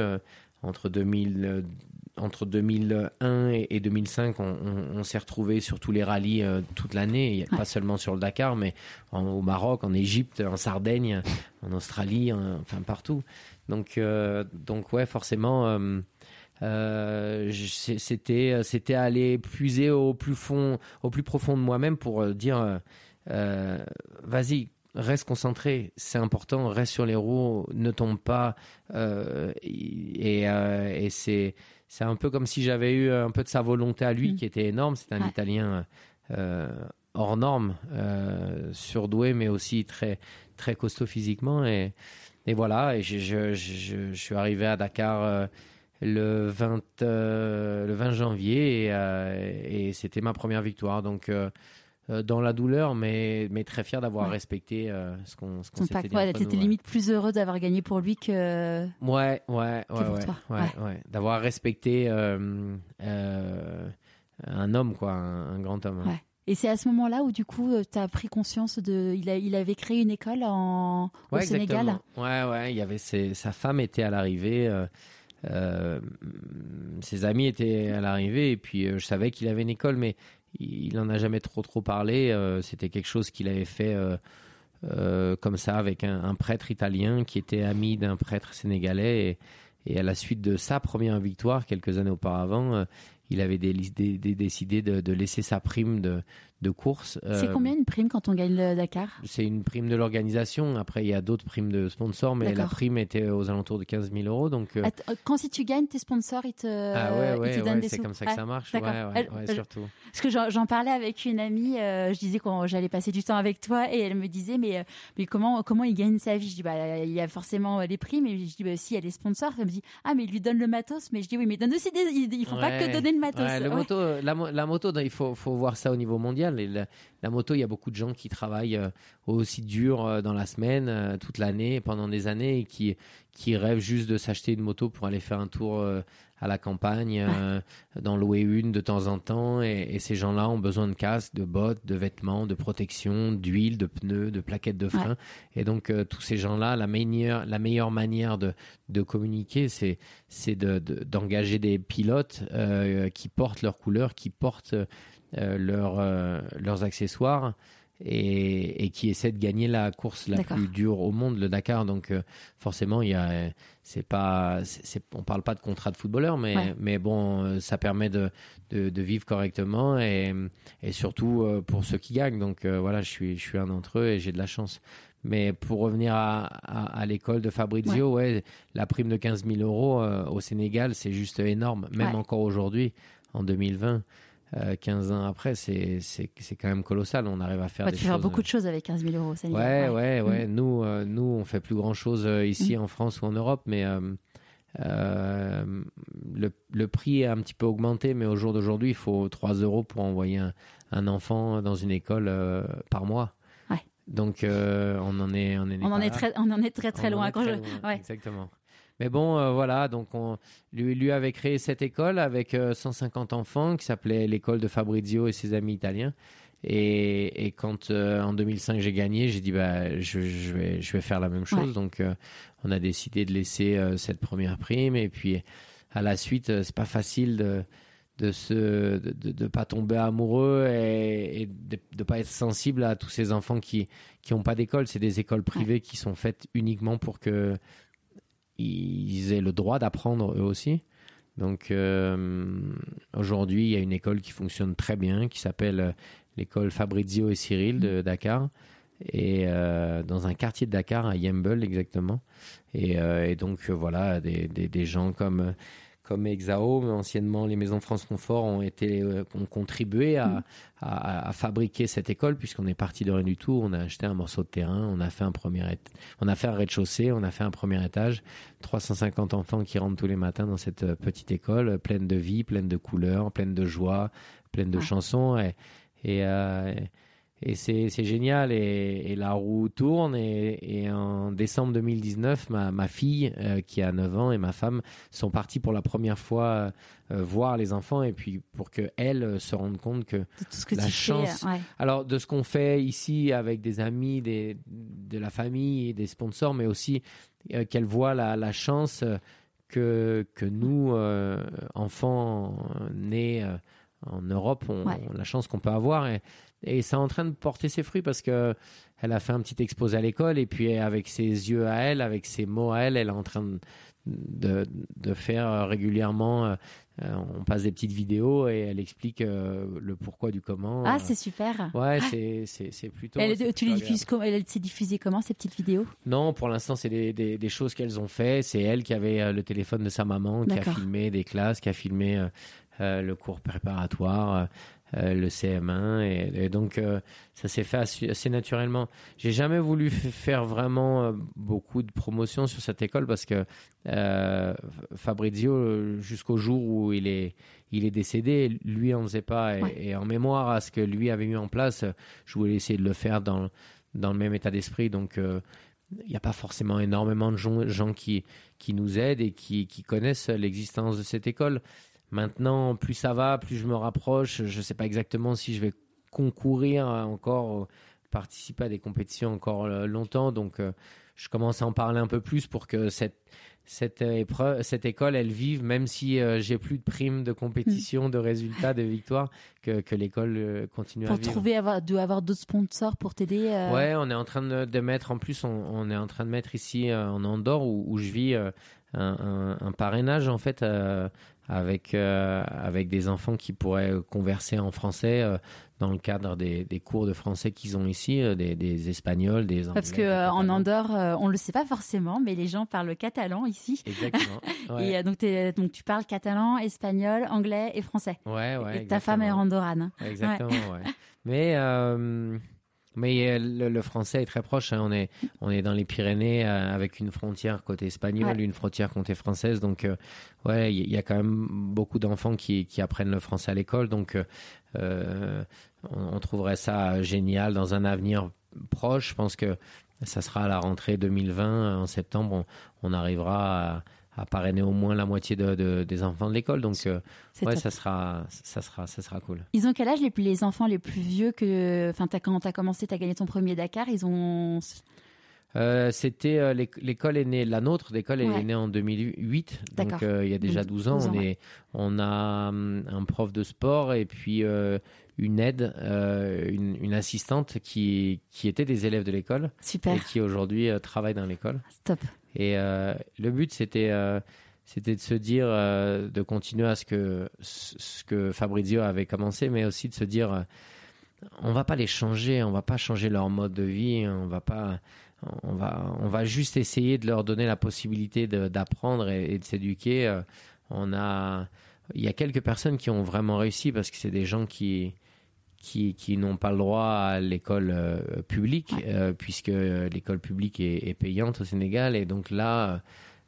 entre 2000 entre 2001 et 2005, on, s'est retrouvé sur tous les rallyes euh, toute l'année, pas seulement sur le Dakar, mais au Maroc, en Égypte, en Sardaigne, en Australie, enfin partout. Donc, euh, donc ouais, forcément, euh, c'était c'était aller puiser au plus fond, au plus profond de moi-même pour dire, vas-y, reste concentré, c'est important, reste sur les roues, ne tombe pas. et, et c'est c'est un peu comme si j'avais eu un peu de sa volonté à lui, mm. qui était énorme. C'est un Italien euh, hors norme, euh, surdoué, mais aussi très, très costaud physiquement. Et, et voilà, et je, je, suis arrivé à Dakar euh, le, 20, le 20 janvier et, et c'était ma première victoire. Donc euh, dans la douleur, mais, mais très fier d'avoir respecté euh, ce qu'on qu s'était dit. Ouais, T'étais limite plus heureux d'avoir gagné pour lui que. Ouais, ouais, ouais, ouais, D'avoir respecté euh, un homme, quoi, un, grand homme. Et c'est à ce moment-là où du coup tu as pris conscience de il, a, il avait créé une école en au Sénégal. Ouais ouais, il y avait sa femme était à l'arrivée ses amis étaient à l'arrivée et puis je savais qu'il avait une école mais il n'en a jamais trop trop parlé. Euh, c'était quelque chose qu'il avait fait euh, euh, comme ça avec un, prêtre italien qui était ami d'un prêtre sénégalais. Et, à la suite de sa première victoire, quelques années auparavant, il avait décidé de, laisser sa prime de, de course. C'est combien une prime quand on gagne le Dakar? C'est une prime de l'organisation. Après, il y a d'autres primes de sponsors, mais la prime était aux alentours de 15 000 euros. Donc, quand si tu gagnes, tes sponsors, ils te, ah ouais, ouais, donnent des sous. C'est comme ça que ça marche. Surtout. Parce que j'en parlais avec une amie, je disais que j'allais passer du temps avec toi, et elle me disait, mais, mais comment, comment il gagne sa vie? Je dis, bah, il y a forcément les primes, et je dis, bah, si, il y a les sponsors. Elle me dit, ah, mais il lui donne le matos, mais je dis, oui, mais donne aussi des. Ils, font pas que donner le matos. le moto, la, la, moto, il faut, faut voir ça au niveau mondial. Et la, moto, il y a beaucoup de gens qui travaillent euh, aussi dur euh, dans la semaine, euh, toute l'année, pendant des années, et qui, qui rêvent juste de s'acheter une moto pour aller faire un tour à la campagne, d'en louer une de temps en temps. Et, ces gens-là ont besoin de casques, de bottes, de vêtements, de protection, d'huile, de pneus, de plaquettes de frein. Et donc, tous ces gens-là, la meilleure, la meilleure manière de, de communiquer, c'est, c'est de, d'engager des pilotes qui portent leurs couleurs, qui portent euh, leurs, euh, leurs accessoires et, qui essaie de gagner la course la plus dure au monde, le Dakar. Donc euh, forcément, il y a, c'est pas, c'est, on parle pas de contrat de footballeur, mais mais bon, ça permet de, de, vivre correctement et, et surtout euh, pour ceux qui gagnent. Donc voilà, je suis je suis un d'entre eux et j'ai de la chance. Mais pour revenir à, à, l'école de Fabrizio, ouais. la prime de 15 000 euros au Sénégal, c'est juste énorme, même encore aujourd'hui, en 2020. 15 euh, ans après, c'est quand même colossal. On arrive à faire des choses. beaucoup de choses avec 15 000 euros. Ça ouais, ouais, ouais, mm. Nous, euh, nous, on fait plus grand chose euh, ici mm. en France ou en Europe, mais le, le, prix a un petit peu augmenté. Mais au jour d'aujourd'hui, il faut 3 euros pour envoyer un, enfant dans une école par mois. Donc on en est, on, est on en est très, on en est très très loin. (laughs) Exactement. Mais bon, euh, voilà, donc on, lui, lui avait créé cette école avec 150 euh, enfants qui s'appelait l'école de Fabrizio et ses amis italiens. Et, et quand euh, en 2005 j'ai gagné, j'ai dit bah je, je, vais je vais faire la même chose. Donc on a décidé de laisser cette première prime et puis à la suite c'est pas facile de de se de, de, pas tomber amoureux et, et de, de pas être sensible à tous ces enfants qui qui ont pas d'école. C'est des écoles privées qui sont faites uniquement pour que ils aient le droit d'apprendre eux aussi. Donc euh, aujourd'hui, il y a une école qui fonctionne très bien, qui s'appelle euh, l'école Fabrizio et Cyril de Dakar, et euh, dans un quartier de Dakar, à Yembel exactement. Et, donc voilà, des, gens comme comme Exao, mais anciennement les maisons France Confort ont été euh, ont contribué à, à, à, fabriquer cette école puisqu'on est parti de rien du tout. On a acheté un morceau de terrain, on a fait un premier on a fait un rez-de-chaussée, on a fait un premier étage, 350 enfants qui rentrent tous les matins dans cette euh, petite école pleine de vie, pleine de couleurs, pleine de joie, pleine de chansons. Et, et euh, et c'est génial. Et, la roue tourne. Et, en décembre 2019 ma, ma fille euh, qui a 9 ans et ma femme sont partis pour la première fois euh, voir les enfants et puis pour que elles se rendent compte que, la chance alors de ce qu'on fait ici avec des amis des, de la famille et des sponsors mais aussi euh, qu'elles voient la, la chance que, que nous enfants nés en Europe, on, la chance qu'on peut avoir. Et, et c'est en train de porter ses fruits parce que elle a fait un petit exposé à l'école et puis avec ses yeux à elle, avec ses mots à elle, elle est en train de, de, faire régulièrement. Euh, on passe des petites vidéos et elle explique euh, le pourquoi du comment. Ah, c'est super. Ouais, c'est, c'est, plutôt. Elle, tu les diffuses comment Elle s'est diffusée comment ces petites vidéos? Non, pour l'instant, c'est des, des, des choses qu'elles ont fait. C'est elle qui avait euh, le téléphone de sa maman, qui a filmé des classes, qui a filmé le cours préparatoire. Euh, le CM1 et, donc euh, ça s'est fait assez, naturellement. J'ai jamais voulu faire vraiment euh, beaucoup de promotion sur cette école parce que Fabrizio jusqu'au jour où il est il est décédé, lui en faisait pas et, en mémoire à ce que lui avait mis en place, je voulais essayer de le faire dans dans le même état d'esprit donc il n'y a pas forcément énormément de gens, gens, qui, qui nous aident et qui, qui connaissent l'existence de cette école. Maintenant, plus ça va, plus je me rapproche. Je ne sais pas exactement si je vais concourir encore, participer à des compétitions encore euh, longtemps. Donc, euh, je commence à en parler un peu plus pour que cette, cette, épreuve, cette école, elle vive, même si euh, j'ai plus de primes de compétition, de résultats, de victoires, que, que l'école continue à vivre. Pour trouver, avoir, de avoir d'autres sponsors pour t'aider Ouais, on est en train de, mettre, en plus, on, est en train de mettre ici en Andorre, où, où je vis, un, un, un, parrainage, en fait, avec, euh, avec des enfants qui pourraient converser en français euh, dans le cadre des, des, cours de français qu'ils ont ici, euh, des, des, Espagnols, des Anglais. Parce que en Andorre, on le sait pas forcément, mais les gens parlent catalan ici. Exactement. (laughs) et donc, donc, tu parles catalan, espagnol, anglais et français. Ouais, ouais. Et ta femme est andorrane. Exactement, ouais. Mais mais euh, le, français est très proche. Hein. On, est, on est dans les Pyrénées euh, avec une frontière côté espagnol, une frontière côté française. Donc, euh, ouais, il y, a quand même beaucoup d'enfants qui, qui, apprennent le français à l'école. Donc, on, on, trouverait ça génial dans un avenir proche. Je pense que ça sera à la rentrée 2020, en septembre, on, on arrivera à à parrainer au moins la moitié de, des enfants de l'école. Donc, euh, ouais, ça sera, ça, sera, ça sera cool. Ils ont quel âge les, les enfants les plus vieux que. Enfin, quand tu as commencé, tu as gagné ton premier Dakar, ils ont. Euh, c'était euh, l'éc- l'école est née, la nôtre, l'école Ouais. est née en 2008, donc euh, il y a déjà Donc, 12 ans. 12 ans, on, ouais. est, on a hum, un prof de sport et puis une aide, une, une assistante qui, qui était des élèves de l'école Super, et qui aujourd'hui travaille dans l'école. top. Et euh, le but, c'était euh, c'était de se dire, euh, de continuer à ce que, ce que Fabrizio avait commencé, mais aussi de se dire, on va pas les changer, on va pas changer leur mode de vie, on va pas, on va, on va juste essayer de leur donner la possibilité d'apprendre et, de s'éduquer. On a, il y a quelques personnes qui ont vraiment réussi parce que c'est des gens qui qui, qui n'ont pas le droit à l'école euh, publique, euh, puisque l'école publique est, est payante au Sénégal. Et donc là,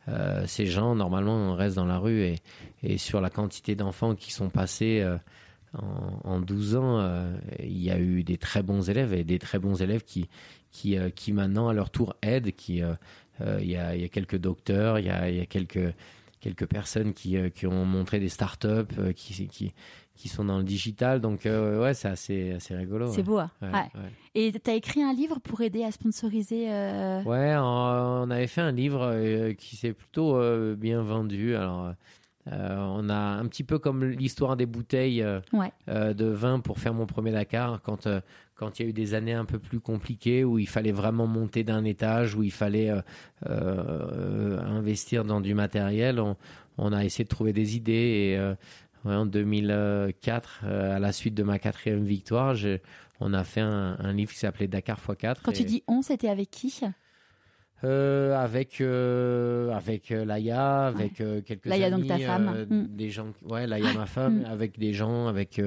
euh, ces gens, normalement, restent dans la rue. Et, et sur la quantité d'enfants qui sont passés euh, en, en 12 ans, euh, il y a eu des très bons élèves et des très bons élèves qui, qui, euh, qui maintenant, à leur tour, aident. Qui, euh, euh, il, y a, il y a quelques docteurs, il y a, il y a quelques, quelques personnes qui, euh, qui ont montré des startups, euh, qui, qui, qui sont dans le digital. Donc, euh, ouais, c'est assez, assez rigolo. C'est ouais. beau. hein. Ouais. Et tu as écrit un livre pour aider à sponsoriser. euh, Ouais, on on avait fait un livre euh, qui s'est plutôt euh, bien vendu. Alors, on a un petit peu comme l'histoire des bouteilles de vin pour faire mon premier Dakar, quand quand il y a eu des années un peu plus compliquées où il fallait vraiment monter d'un étage, où il fallait euh, euh, investir dans du matériel, on, on a essayé de trouver des idées. Et euh, ouais, en 2004, euh, à la suite de ma quatrième victoire, on a fait un, un livre qui s'appelait Dakar x4. Quand tu dis on, c'était avec qui? Euh, avec euh, avec euh, Laïa, avec euh, quelques Laïa, donc amis, ta femme. Mm. des gens, ouais, Laïa ma femme, Mm. avec des gens, avec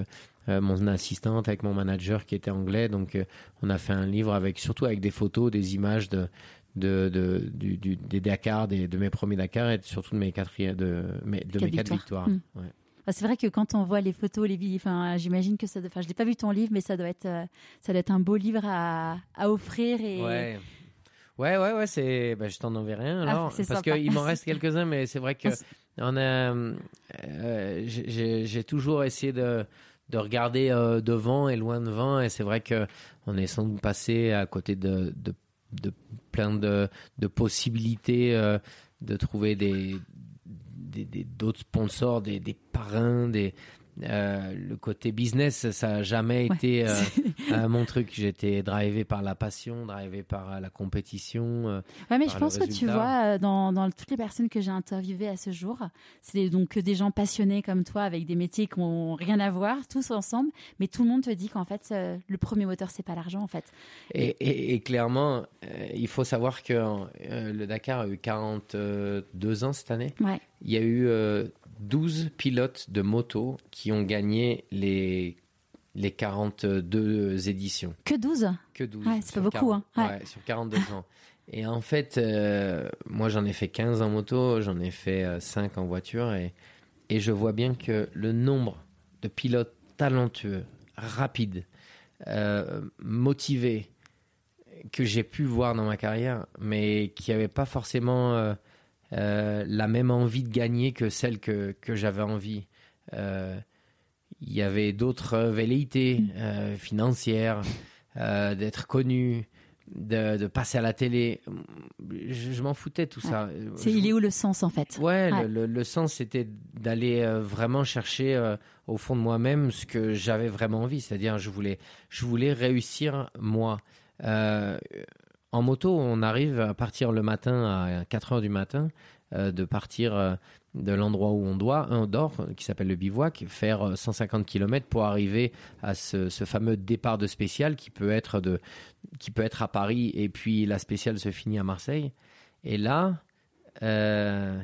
mon assistante, avec mon manager qui était anglais, donc on a fait un livre avec surtout avec des photos, des images de de, de du, du- des Dakar, des, de mes premiers Dakar et surtout de mes quatrièmes de mes de Quatre mes quatre victoires. victoires. Mm. Ouais. C'est vrai que quand on voit les photos, les vidéos, enfin, j'imagine que ça. doit- Enfin, je n'ai pas vu ton livre, mais ça doit être, euh, ça doit être un beau livre à, à offrir et. Ouais. Ouais, ouais, ouais, c'est. bah, je t'en enverrai un Ah, alors. c'est parce qu'il m'en (laughs) reste quelques-uns, mais c'est vrai que Ah, on a. euh, j'ai- toujours essayé de, de regarder euh, devant et loin devant, et c'est vrai que on est sans doute passé à côté de, de, de plein de, de possibilités euh, de trouver des- d'autres sponsors, des, des parrains, des. euh, le côté business, ça n'a jamais Ouais. été euh, (laughs) euh, mon truc. J'étais drivé par la passion, drivé par la compétition. Ouais, mais je pense que tu vois, dans, dans toutes les personnes que j'ai interviewées à ce jour, c'est donc que des gens passionnés comme toi, avec des métiers qui n'ont rien à voir, tous ensemble, mais tout le monde te dit qu'en fait, le premier moteur, c'est pas l'argent, en fait. Et, et- et clairement, il faut savoir que le Dakar a eu 42 ans cette année. Ouais. Il y a eu euh, 12 pilotes de moto qui ont gagné les, les 42 éditions. Que 12 Que 12. Ouais, c'est pas beaucoup, 40 hein. Ouais. ouais, sur 42 ans. Et en fait, euh, moi j'en ai fait 15 en moto, j'en ai fait euh, 5 en voiture et, et je vois bien que le nombre de pilotes talentueux, rapides, euh, motivés que j'ai pu voir dans ma carrière, mais qui n'avaient pas forcément euh, euh, la même envie de gagner que celle que, que j'avais envie. Euh, Il y avait d'autres velléités euh, financières, d'être connu, de, de passer à la télé. Je, je m'en foutais tout ça. C'est Je- il est où le sens, en fait? Ouais, Ouais. Le, le- le sens c'était d'aller vraiment chercher au fond de moi-même ce que j'avais vraiment envie, c'est-à-dire je voulais, je voulais réussir moi. Euh, en moto, on arrive à partir le matin à 4 heures du matin, euh, de partir euh, de l'endroit où on doit, on dort, qui s'appelle le bivouac, faire euh, 150 km pour arriver à ce, fameux départ de spécial qui peut être de, qui peut être à Paris et puis la spéciale se finit à Marseille. Et là, euh,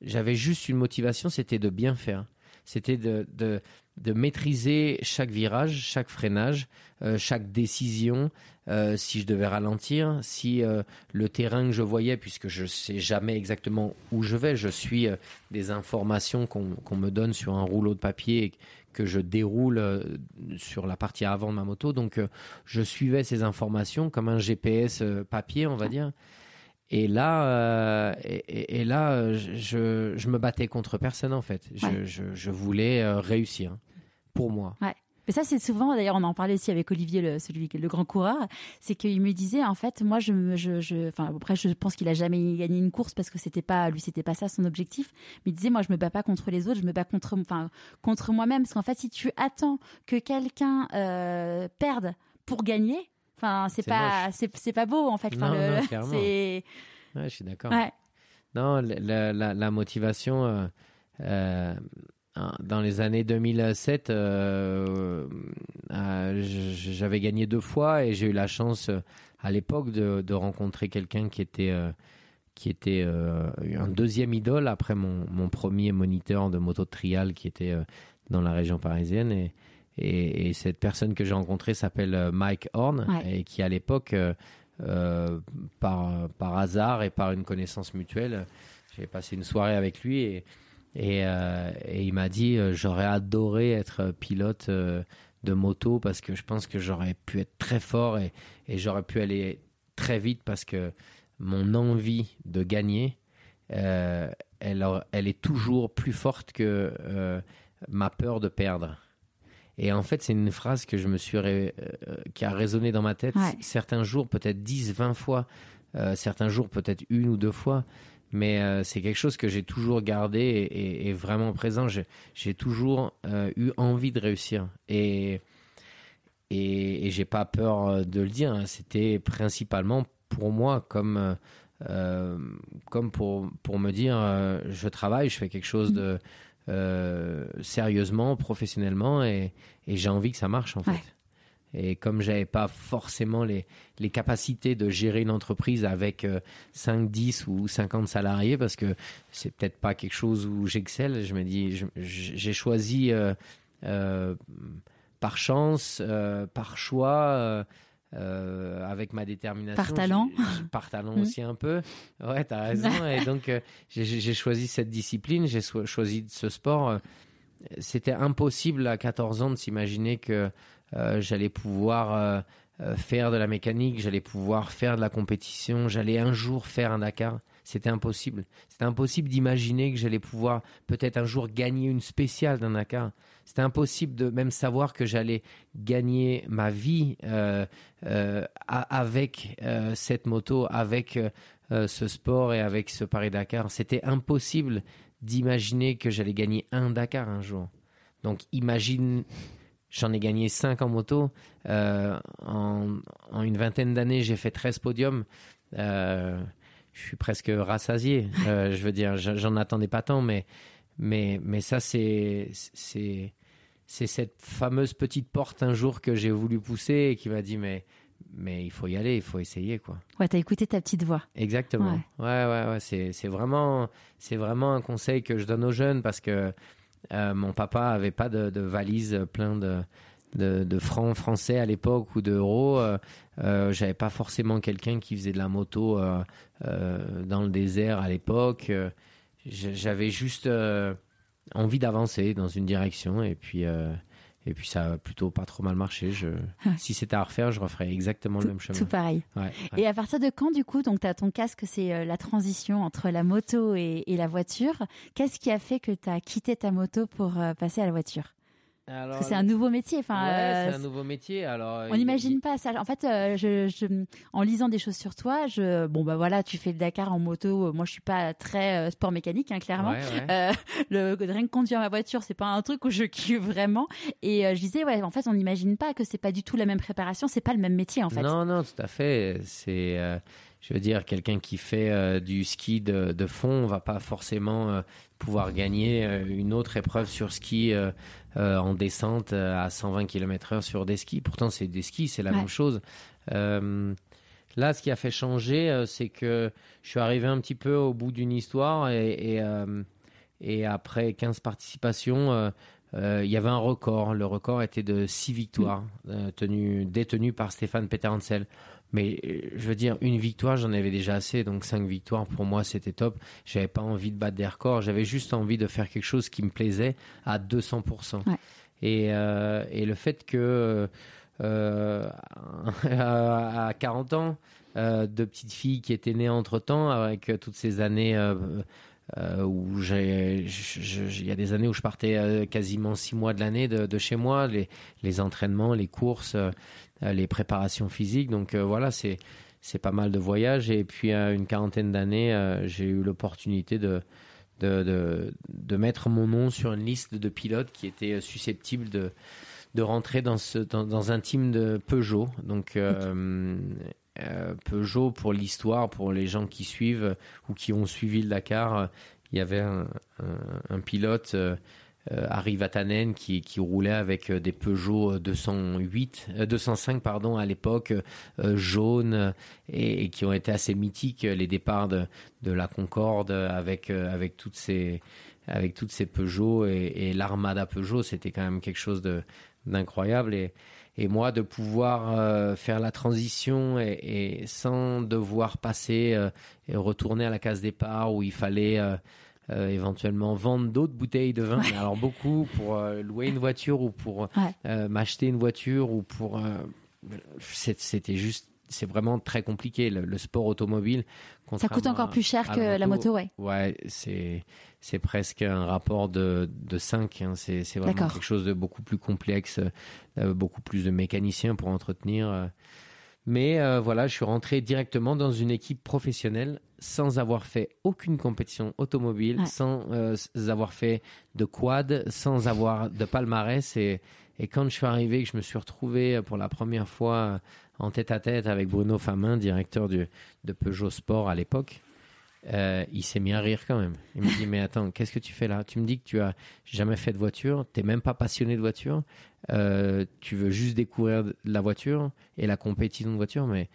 j'avais juste une motivation, c'était de bien faire. C'était de, de maîtriser chaque virage, chaque freinage, euh, chaque décision, euh, si je devais ralentir, si euh, le terrain que je voyais, puisque je sais jamais exactement où je vais, je suis des informations qu'on me donne sur un rouleau de papier que je déroule sur la partie avant de ma moto. Donc, je suivais ces informations comme un GPS papier, on va dire. Et là, euh, et, là, euh, je, je me battais contre personne en fait. Je, Ouais. je, je voulais euh, réussir pour moi. Ouais. Mais ça, c'est souvent, d'ailleurs, on en parlait aussi avec Olivier, le, celui, le grand coureur, c'est qu'il me disait, en fait, moi, je, je, je enfin, après, je pense qu'il a jamais gagné une course parce que c'était pas, lui, c'était pas ça son objectif. Mais il disait, moi, je me bats pas contre les autres, je me bats contre, enfin, contre moi-même. Parce qu'en fait, si tu attends que quelqu'un euh, perde pour gagner, enfin, c'est pas, c'est pas beau, en fait. Non, le, non. (laughs) Ouais, je suis d'accord. Ouais. Non, la, la, la motivation. Euh, euh, dans les années 2007, euh, j'avais gagné deux fois et j'ai eu la chance à l'époque de, de, rencontrer quelqu'un qui était, qui était euh, un deuxième idole après mon, mon, premier moniteur de moto de trial qui était dans la région parisienne. Et, et, et cette personne que j'ai rencontrée s'appelle Mike Horn ouais. et qui à l'époque, par, par hasard et par une connaissance mutuelle, j'ai passé une soirée avec lui et et, euh, et, il m'a dit euh, j'aurais adoré être pilote euh, de moto parce que je pense que j'aurais pu être très fort et, et j'aurais pu aller très vite parce que mon envie de gagner, euh, elle, elle, est toujours plus forte que euh, ma peur de perdre. Et en fait, c'est une phrase que je me suis ré... qui a résonné dans ma tête ouais. certains jours, peut-être 10, 20 fois, certains jours, peut-être une ou deux fois mais euh, c'est quelque chose que j'ai toujours gardé et, et, et vraiment présent. J'ai toujours euh, eu envie de réussir et et, et j'ai pas peur euh, de le dire. Hein. C'était principalement pour moi comme euh, comme pour pour me dire euh, je travaille, je fais quelque chose de euh, sérieusement, professionnellement et, et j'ai envie que ça marche en ouais. fait. Et comme j'avais pas forcément les, les capacités de gérer une entreprise avec euh, 5, 10 ou 50 salariés, parce que c'est peut-être pas quelque chose où j'excelle, je me dis, j'ai choisi euh, euh, par chance, euh, par choix, euh, avec ma détermination. Par talent. Par talent (laughs) aussi un peu. Ouais, tu as raison. Et (laughs) donc, euh, j'ai choisi cette discipline, j'ai choisi ce sport. C'était impossible à 14 ans de s'imaginer que euh, j'allais pouvoir euh, faire de la mécanique, j'allais pouvoir faire de la compétition, j'allais un jour faire un Dakar. C'était impossible. C'était impossible d'imaginer que j'allais pouvoir peut-être un jour gagner une spéciale d'un Dakar. C'était impossible de même savoir que j'allais gagner ma vie euh, euh, avec euh, cette moto, avec ce sport et avec ce Paris-Dakar. C'était impossible d'imaginer que j'allais gagner un Dakar un jour. Donc imagine J'en ai gagné 5 en moto. En, une vingtaine d'années, j'ai fait 13 podiums. Je suis presque rassasié. Euh, je veux dire, j'en attendais pas tant, mais, mais, mais ça, c'est, c'est, c'est cette fameuse petite porte un jour que j'ai voulu pousser et qui m'a dit, mais, mais il faut y aller, il faut essayer, quoi. Ouais, t'as écouté ta petite voix. Exactement. Ouais, ouais, ouais. ouais c'est, c'est vraiment, c'est vraiment un conseil que je donne aux jeunes parce que euh, mon papa avait pas de, de valise plein de, de, de, francs français à l'époque ou d'euros. Euh, euh, J'avais pas forcément quelqu'un qui faisait de la moto euh, dans le désert à l'époque. J'avais juste envie d'avancer dans une direction et puis. Et puis ça a plutôt pas trop mal marché. Je... Si c'était à refaire, je referais exactement tout, le même chemin. Tout pareil. Ouais, ouais. Et à partir de quand, du coup, donc tu as ton casque, c'est euh, la transition entre la moto et, et la voiture. Qu'est-ce qui a fait que tu as quitté ta moto pour euh, passer à la voiture? C'est un nouveau métier. Enfin, ouais, euh, c'est un nouveau métier. Alors, on n'imagine il... pas ça. En fait, euh, je, je, en lisant des choses sur toi, je, bon bah voilà, tu fais le Dakar en moto. Moi, je suis pas très euh, sport mécanique, hein, clairement. Ouais, ouais. Le rien que conduire ma voiture, c'est pas un truc où je kiffe vraiment. Et je disais, ouais, en fait, on n'imagine pas que c'est pas du tout la même préparation, c'est pas le même métier en fait. Non, non, tout à fait. C'est je veux dire, quelqu'un qui fait euh, du ski de, de, fond va pas forcément euh, pouvoir gagner euh, une autre épreuve sur ski en descente à 120 km/h sur des skis. Pourtant, c'est des skis, c'est la Ouais. même chose. Là, ce qui a fait changer, c'est que je suis arrivé un petit peu au bout d'une histoire et, et, et après 15 participations, il y avait un record. Le record était de 6 victoires euh, tenues, détenues par Stéphane Peterhansel. Mais euh, je veux dire, une victoire, j'en avais déjà assez. Donc cinq victoires, pour moi, c'était top. J'avais pas envie de battre des records. J'avais juste envie de faire quelque chose qui me plaisait à 200%. Ouais. Et, euh, et le fait que euh, (laughs) à, à 40 ans, euh, deux petites filles qui étaient nées entre temps avec toutes ces années où il y a des années où je partais quasiment six mois de l'année de, de, chez moi, les, les entraînements, les courses, les préparations physiques. Donc voilà, c'est c'est pas mal de voyages. Et puis à une quarantaine d'années, j'ai eu l'opportunité de de, de, mettre mon nom sur une liste de pilotes qui étaient susceptibles de, de rentrer dans, ce, dans, un team de Peugeot. Donc, euh, euh, Peugeot, pour l'histoire, pour les gens qui suivent ou qui ont suivi le Dakar, il y avait un, un, pilote. Euh, Harry Vatanen qui, qui, roulait avec des Peugeot 208, 205 pardon à l'époque jaunes et, qui ont été assez mythiques les départs de, de la Concorde avec avec toutes ces avec toutes ces Peugeot et, et l'armada Peugeot. C'était quand même quelque chose de d'incroyable. Et, et moi de pouvoir euh, faire la transition et, et, sans devoir passer euh, et retourner à la case départ où il fallait euh, éventuellement vendre d'autres bouteilles de vin, alors beaucoup pour louer une voiture ou pour m'acheter une voiture ou pour c'était juste c'est vraiment très compliqué le, sport automobile. Ça coûte encore plus cher que la moto, ouais. Ouais, c'est c'est presque un rapport de, de 5. Hein. C'est, vraiment quelque chose de beaucoup plus complexe, euh, beaucoup plus de mécaniciens pour entretenir. Euh. Mais euh, voilà, je suis rentré directement dans une équipe professionnelle sans avoir fait aucune compétition automobile, sans avoir fait de quad, sans avoir de palmarès. Et, et quand je suis arrivé, que je me suis retrouvé pour la première fois en tête à tête avec Bruno Famin, directeur de Peugeot Sport à l'époque, euh, il s'est mis à rire quand même. Il me dit mais attends, qu'est-ce que tu fais là? Tu me dis que tu as jamais fait de voiture, t'es même pas passionné de voiture, euh, tu veux juste découvrir la voiture et la compétition de voiture, mais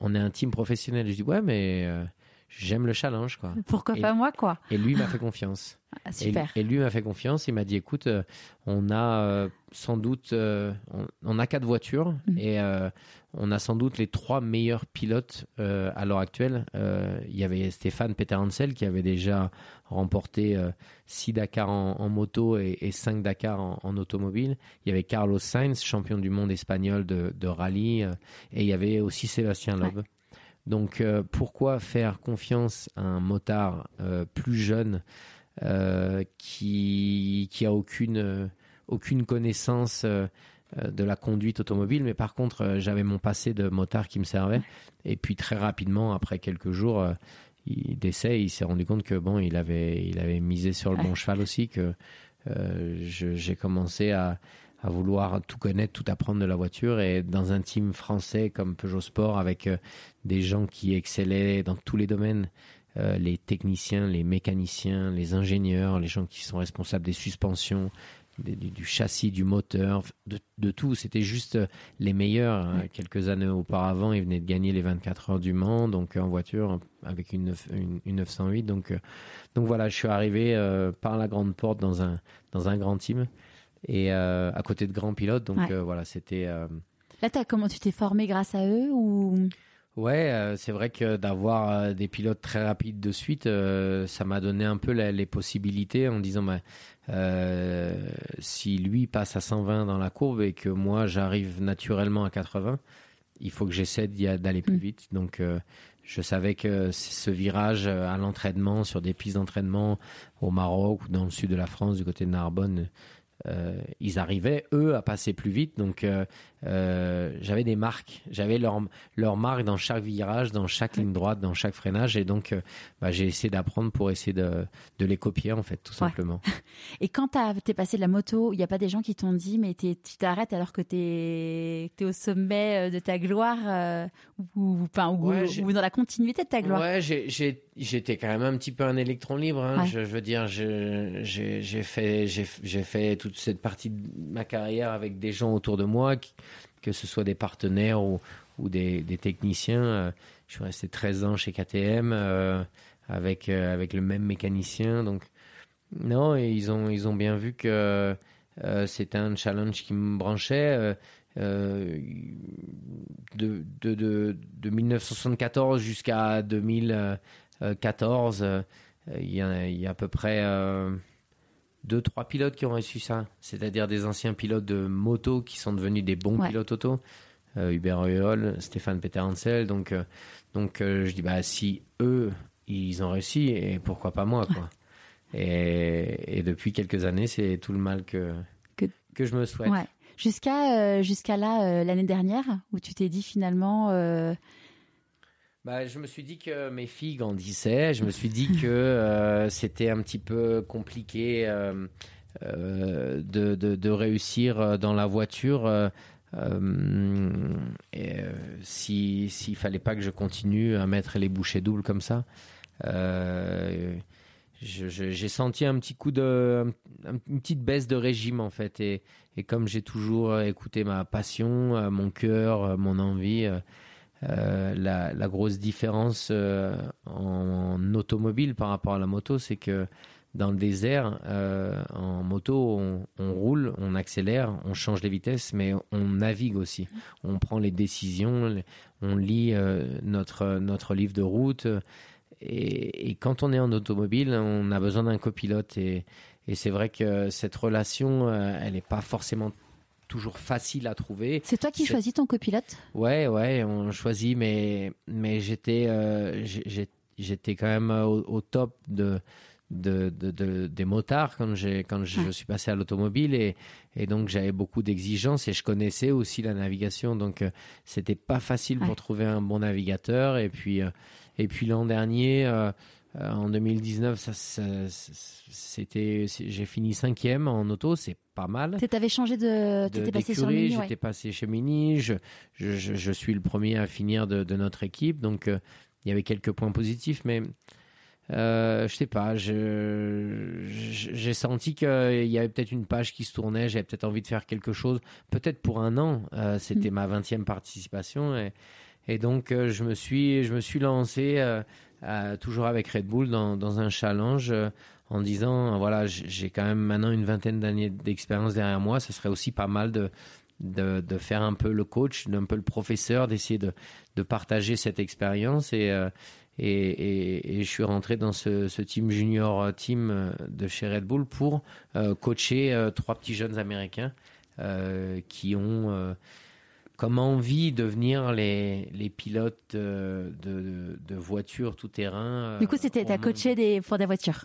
on est un team professionnel. Je dis ouais mais euh, j'aime le challenge quoi. Pourquoi pas moi quoi Et lui m'a fait confiance. Ah, super. Et, lui m'a fait confiance. Il m'a dit écoute, on a sans doute, on, a quatre voitures mmh. et on a sans doute les trois meilleurs pilotes euh, à l'heure actuelle. Euh, il y avait Stéphane Peter Hansel qui avait déjà remporté 6 euh, Dakar en, moto et, et, 5 Dakar en, automobile. Il y avait Carlos Sainz, champion du monde espagnol de, rallye. et il y avait aussi Sébastien Loeb. Donc pourquoi faire confiance à un motard plus jeune qui, qui a aucune, aucune connaissance euh, de la conduite automobile, mais par contre, euh, j'avais mon passé de motard qui me servait. Et puis très rapidement, après quelques jours euh, d'essai, il s'est rendu compte que bon, il avait, il avait misé sur le bon cheval aussi, que j'ai commencé à, à, vouloir tout connaître, tout apprendre de la voiture. Et dans un team français comme Peugeot Sport, avec des gens qui excellaient dans tous les domaines, les techniciens, les mécaniciens, les ingénieurs, les gens qui sont responsables des suspensions, du, châssis, du moteur, de, tout. C'était juste les meilleurs. Hein. Quelques années auparavant, ils venaient de gagner les 24 heures du Mans, donc en voiture avec une, une, 908. Donc, euh, donc voilà, je suis arrivé euh, par la grande porte dans un, dans un grand team et euh, à côté de grands pilotes. Donc voilà, c'était. Là, comment tu t'es formé grâce à eux ou? Ouais, c'est vrai que d'avoir des pilotes très rapides de suite, ça m'a donné un peu les possibilités en disant bah, euh, si lui passe à 120 dans la courbe et que moi j'arrive naturellement à 80, il faut que j'essaie d'aller plus mm. vite. Donc euh, je savais que ce virage à l'entraînement, sur des pistes d'entraînement au Maroc ou dans le sud de la France, du côté de Narbonne, euh, ils arrivaient eux à passer plus vite. Donc euh, euh, j'avais des marques. J'avais leur leur marque dans chaque virage dans chaque ligne droite dans chaque freinage. Et donc bah, j'ai essayé d'apprendre pour essayer de, de les copier en fait tout simplement. (laughs) Et quand tu es passé de la moto il n'y a pas des gens qui t'ont dit mais tu t'arrêtes alors que tu es, au sommet de ta gloire ou, enfin, ou, dans la continuité de ta gloire? Ouais j'étais quand même un petit peu un électron libre hein. je, je, veux dire j'ai fait j'ai fait toute cette partie de ma carrière avec des gens autour de moi, que ce soit des partenaires ou, des, techniciens. Euh, je suis resté 13 ans chez KTM euh, avec, euh, avec le même mécanicien. Donc, non, ils ont, bien vu que c'était un challenge qui me branchait. de, de, de, de, 1974 jusqu'à 2014, il y, a, il y a à peu près deux, trois pilotes qui ont reçu ça, c'est-à-dire des anciens pilotes de moto qui sont devenus des bons pilotes auto. Euh, Hubert Eul, Stéphane Peter Donc, euh, donc euh, je dis, bah, si eux, ils ont réussi, et pourquoi pas moi, quoi. Et, et depuis quelques années, c'est tout le mal que, Que- que, je me souhaite. Ouais. Jusqu'à jusqu'à là l'année dernière où tu t'es dit finalement Bah, je me suis dit que mes filles grandissaient. Je me suis dit que euh, c'était un petit peu compliqué euh, euh, de, de, réussir dans la voiture. euh, si s'il fallait pas que je continue à mettre les bouchées doubles comme ça. J'ai senti un petit coup de un- une petite baisse de régime en fait et, comme j'ai toujours écouté ma passion mon cœur mon envie euh, la, grosse différence euh, en, automobile par rapport à la moto, c'est que dans le désert, euh, en moto, on, roule, on accélère, on change les vitesses, mais on navigue aussi. On prend les décisions, on lit notre, notre livre de route. Et, quand on est en automobile, on a besoin d'un copilote. Et, c'est vrai que cette relation, elle n'est pas forcément toujours facile à trouver. c'est toi qui choisis ton copilote? Ouais, ouais, on choisit, mais, mais j'étais, euh, j'étais quand même au, au top de, de, de- de- des motards quand, j'ai, quand je, Ouais. suis passé à l'automobile et, et donc j'avais beaucoup d'exigences et je connaissais aussi la navigation, donc euh, c'était pas facile Ouais. pour trouver un bon navigateur. Et puis, euh, et puis l'an dernier, euh, en 2019, ça, ça- c'était, j'ai fini cinquième en auto, c'est pas mal Tu avais changé de. Tu de- étais passé sur Mini, ouais. J'étais passé chez Mini. Je, je, je- je suis le premier à finir de, de notre équipe. Donc, euh, il y avait quelques points positifs. Mais euh, je sais pas. J'ai senti qu'il y avait peut-être une page qui se tournait. J'avais peut-être envie de faire quelque chose. Peut-être pour un an. Euh, C'était ma 20e participation. Et, et donc, euh, je, me suis, je me suis lancé, euh, toujours avec Red Bull, dans, un challenge. euh, en disant voilà j'ai quand même maintenant une vingtaine d'années d'expérience derrière moi ça serait aussi pas mal de de, faire un peu le coach un peu le professeur d'essayer de, partager cette expérience et, euh, et, et, et je suis rentré dans ce, ce team junior team de chez Red Bull pour coacher trois petits jeunes américains qui ont comme envie de devenir les, les pilotes euh, de, de, de voitures tout terrain Du coup, c'était t'as coaché des pour des voitures.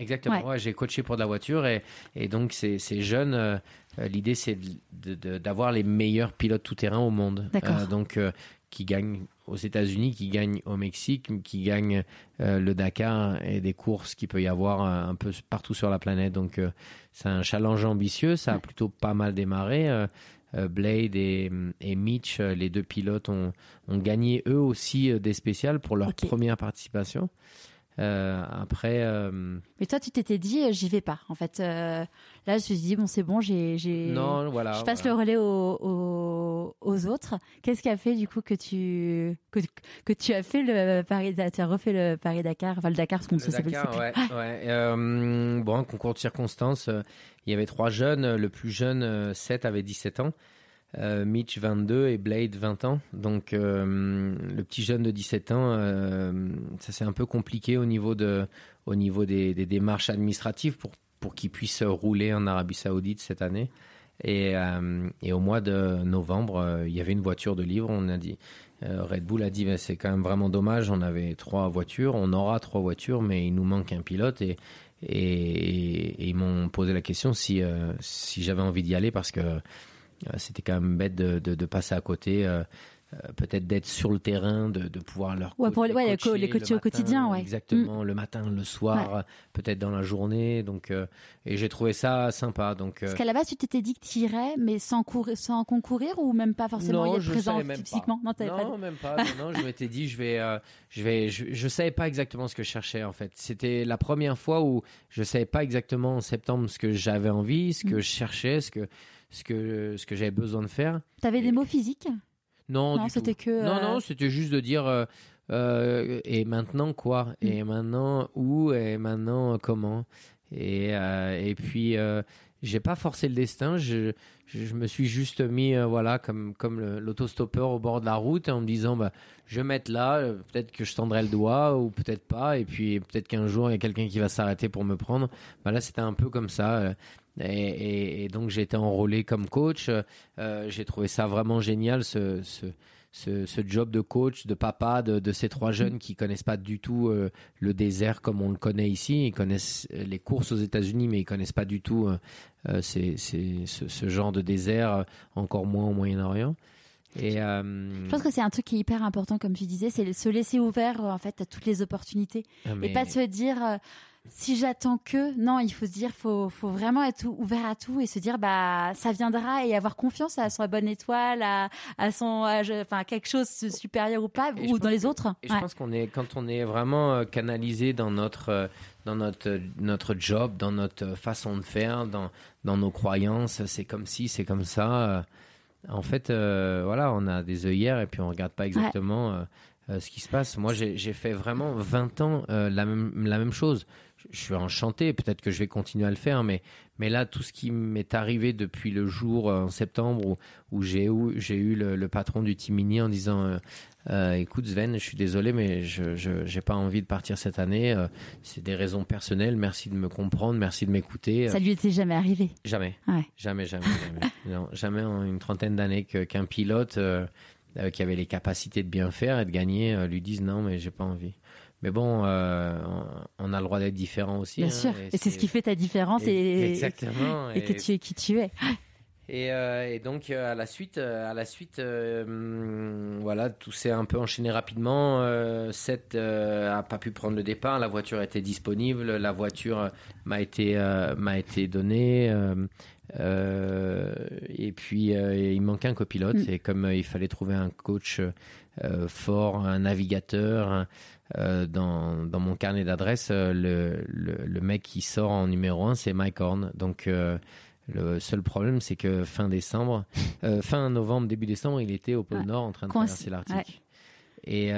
Exactement, Ouais. ouais, j'ai coaché pour de la voiture et, et donc ces, ces jeunes, euh, euh, l'idée c'est d'avoir les meilleurs pilotes tout-terrain au monde. D'accord. Euh, donc euh, qui gagnent aux États-Unis, qui gagnent au Mexique, qui gagnent euh, le Dakar et des courses qu'il peut y avoir euh, un peu partout sur la planète. Donc euh, c'est un challenge ambitieux, ça a Ouais. plutôt pas mal démarré. Euh, Blade et, et Mitch, euh, les deux pilotes, ont, ont gagné eux aussi euh, des spéciales pour leur première participation. Euh, après, euh, Mais toi, tu t'étais dit, euh, j'y vais pas. En fait, là, je me suis dit, bon, c'est bon, j'ai, non, voilà. je passe voilà. le relais aux, aux, aux autres. Qu'est-ce qui a fait du coup que tu que, que tu as fait le Paris, tu as refait le Paris Dakar, enfin le Dakar, parce qu'on ne Le sait plus. Dakar, ouais, ouais. Euh, bon, concours de circonstances, il y avait trois jeunes. Le plus jeune, euh, 7, avait 17 ans. Euh, Mitch, 22 et Blade, 20 ans. Donc, euh, le petit jeune de 17 ans, euh, ça c'est un peu compliqué au niveau, de, au niveau des, démarches administratives pour, pour qu'il puisse rouler en Arabie Saoudite cette année. Et, euh, au mois de novembre, il y avait une voiture de livre. On a dit, Red Bull a dit, Ben, c'est quand même vraiment dommage. On avait trois voitures, on aura trois voitures, mais il nous manque un pilote. Et, et, ils m'ont posé la question si, si j'avais envie d'y aller parce que c'était quand même bête de, de, de passer à côté. euh, euh, peut-être d'être sur le terrain, de, de pouvoir leur Ouais, pour ouais, les co- les le coacher au quotidien, ouais. Mm. Exactement, le matin, le soir, peut-être dans la journée. Donc, euh, et j'ai trouvé ça sympa. Donc, euh, Parce qu'à la base, tu t'étais dit que tu irais, mais sans, courir, sans concourir ou même pas forcément non, y être présent physiquement pas. Non, non, pas. même pas. Non, non, je m'étais dit, je vais, euh, je vais, je, je savais pas exactement ce que je cherchais en fait. C'était la première fois où je savais pas exactement en septembre ce que j'avais envie, ce que Mm. je cherchais, ce que, ce que, ce que j'avais besoin de faire. T'avais des Et- mots physiques? Non, Non, c'était que, Non, euh, non, c'était juste de dire. euh, euh, et maintenant quoi? Mm. Et maintenant où? Et maintenant comment? Et, et puis, j'ai pas forcé le destin. Je, je, me suis juste mis, euh, voilà, comme, comme l'autostoppeur au bord de la route, en me disant, bah, je vais mettre là. euh, Peut-être que je tendrai le doigt ou peut-être pas. Et puis, peut-être qu'un jour, il y a quelqu'un qui va s'arrêter pour me prendre. Bah, là, c'était un peu comme ça. euh, Et, et, donc j'ai été enrôlé comme coach. Euh, j'ai trouvé ça vraiment génial, ce, ce, ce, ce, job de coach, de papa, de, de, ces trois jeunes qui connaissent pas du tout euh, le désert comme on le connaît ici. Ils connaissent les courses aux États-Unis, mais ils connaissent pas du tout euh, ces, ces, ce, ce, genre de désert, encore moins au Moyen-Orient. Et euh... Je pense que c'est un truc qui est hyper important, comme tu disais, c'est se laisser ouvert en fait à toutes les opportunités ah, mais... et pas se dire si j'attends que, non, il faut se dire, faut, faut vraiment être ouvert à tout et se dire, bah, ça viendra et avoir confiance à son bonne étoile, à, à son, enfin, quelque chose de supérieur ou pas, ou dans les autres. Et je pense qu'on est, quand on est vraiment euh, canalisé dans notre, euh, dans notre, notre job, dans notre façon de faire, dans, dans nos croyances, c'est comme si, c'est comme ça. Euh, en fait, voilà, on a des œillères et puis on regarde pas exactement ce qui se passe. Moi, j'ai fait vraiment 20 ans la, même, la même chose je suis enchanté, peut-être que je vais continuer à le faire, mais, mais là, tout ce qui m'est arrivé depuis le jour euh, en septembre où, où j'ai eu, j'ai eu le, patron du Timini en disant euh, euh, Écoute, Sven, je suis désolé, mais je n'ai pas envie de partir cette année. c'est des raisons personnelles. Merci de me comprendre, merci de m'écouter. Ça lui était jamais arrivé Jamais. Jamais, jamais, jamais. (laughs) jamais en une trentaine d'années qu'un pilote qui avait les capacités de bien faire et de gagner lui dise Non, mais j'ai pas envie. Mais bon, euh, on a le droit d'être différent aussi. Bien hein, sûr. Et, c'est ce qui fait ta différence et, exactement, et, que tu es qui tu es. Et, euh, et, donc euh, à la suite, à la suite, voilà, tout s'est un peu enchaîné rapidement. Seth a pas pu prendre le départ. La voiture était disponible. La voiture m'a été m'a été donnée. et puis il manquait un copilote. Mm. Et comme il fallait trouver un coach fort, un navigateur. Euh, dans, dans, mon carnet d'adresses, euh, le, le, le, mec qui sort en numéro 1, c'est Mike Horn. Donc, euh, le seul problème, c'est que fin décembre, (laughs) fin novembre, début décembre, il était au pôle Nord en train de traverser l'Arctique. Et,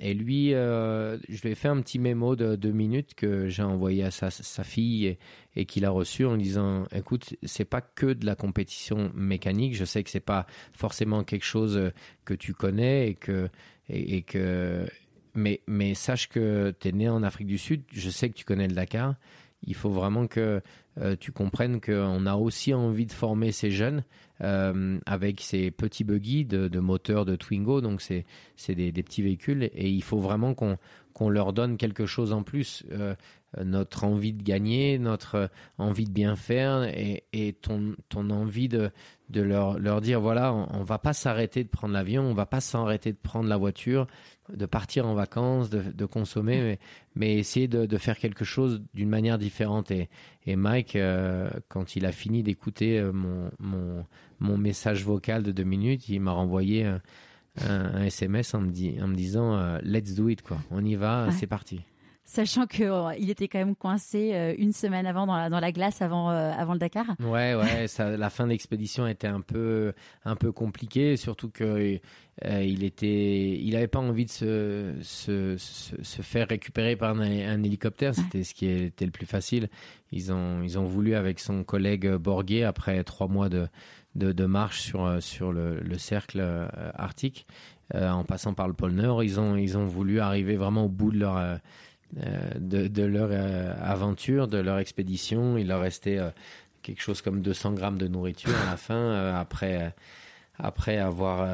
et, lui, je lui ai fait un petit mémo de deux minutes que j'ai envoyé à sa, sa fille et, et qu'il a reçu en disant écoute c'est pas que de la compétition mécanique je sais que c'est pas forcément quelque chose que tu connais et que et, et que mais, sache que tu es né en Afrique du Sud, je sais que tu connais le Dakar. Il faut vraiment que euh, tu comprennes qu'on a aussi envie de former ces jeunes euh, avec ces petits buggy de, de moteur de Twingo, donc c'est des, petits véhicules, et il faut vraiment qu'on qu'on leur donne quelque chose en plus. Euh, notre envie de gagner, notre envie de bien faire et, et ton, ton envie de, de leur, leur dire voilà, on, on va pas s'arrêter de prendre l'avion, on va pas s'arrêter de prendre la voiture, de partir en vacances, de, de consommer, mais, mais, essayer de, de faire quelque chose d'une manière différente. Et, et Mike, euh, quand il a fini d'écouter euh, mon, mon, mon, message vocal de deux minutes, il m'a renvoyé un, un, SMS en me, dit, en me disant euh, Let's do it, quoi. On y va, c'est parti sachant qu'il euh, il était quand même coincé euh, une semaine avant dans la, dans la glace avant, euh, avant le Dakar. Ouais, (laughs) ouais, ça, la fin d'expédition était un peu, un peu compliquée, surtout que il était, il avait pas envie de se, se, se, faire récupérer par un, hélicoptère, c'était ce qui était le plus facile. Ils ont, ils ont voulu avec son collègue Borghier après trois mois de, de, de marche sur, sur le, le cercle arctique. en passant par le pôle Nord, ils ont, ils ont voulu arriver vraiment au bout de leur, euh, de, de, leur euh, aventure, de leur expédition. Il leur restait euh, quelque chose comme 200 grammes de nourriture à la fin, après, après avoir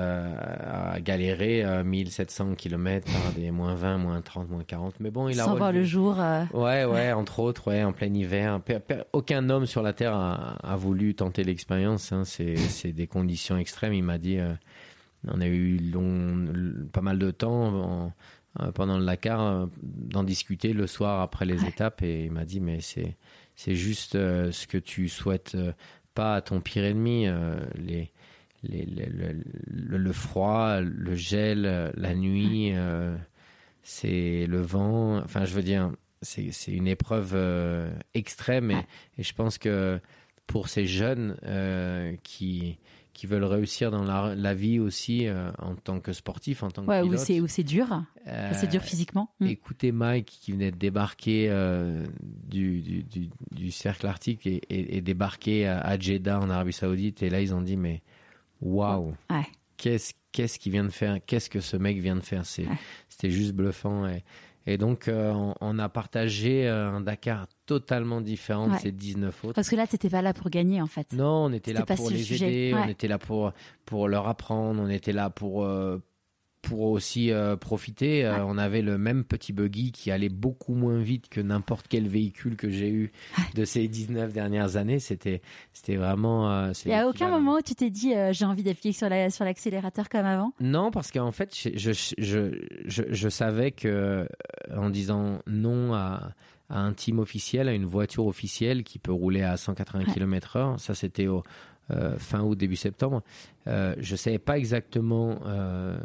galéré 1700 km par des moins 20, moins 30, moins 40. Mais bon, il a Sans voir le jour. Ouais, ouais, entre autres, ouais, en plein hiver. Aucun homme sur la Terre a, a voulu tenter l'expérience. Hein. C'est des conditions extrêmes. Il m'a dit, on a eu long, pas mal de temps. Euh, pendant le Dakar euh, d'en discuter le soir après les étapes. Et il m'a dit mais c'est c'est juste euh, ce que tu souhaites pas à ton pire ennemi les, les, le, le, froid le gel la nuit c'est le vent. Enfin je veux dire c'est c'est une épreuve extrême. Et, et, je pense que pour ces jeunes qui qui veulent réussir dans la, la vie aussi euh, en tant que sportif, en tant que ouais, pilote. Où c'est dur, euh, c'est dur physiquement. Mm. Écoutez Mike qui venait de débarquer euh, du, du, du, du, cercle arctique et, et, et débarquer à, à, Jeddah en Arabie Saoudite et là ils ont dit mais waouh, qu'est-ce qu'est-ce qu'il vient de faire, qu'est-ce que ce mec vient de faire, c'est c'était juste bluffant et, Et donc, euh, on, on a partagé euh, un Dakar totalement différent de ces 19 autres. Parce que là, t'étais pas là pour gagner, en fait. Non, on était là pour les sujet. aider, on était là pour, pour leur apprendre, on était là pour, euh, pour aussi euh, profiter. Euh, Ouais. on avait le même petit buggy qui allait beaucoup moins vite que n'importe quel véhicule que j'ai eu de ces 19 dernières années. C'était c'était vraiment... euh, y a aucun moment où tu t'es dit, euh, j'ai envie d'appuyer sur la- sur l'accélérateur comme avant? Non, parce qu'en fait, je, je, je, je, je savais que en disant non à, à un team officiel, à une voiture officielle qui peut rouler à 180 Ouais. km/h, ça c'était au euh, fin août, début septembre, euh, je savais pas exactement euh,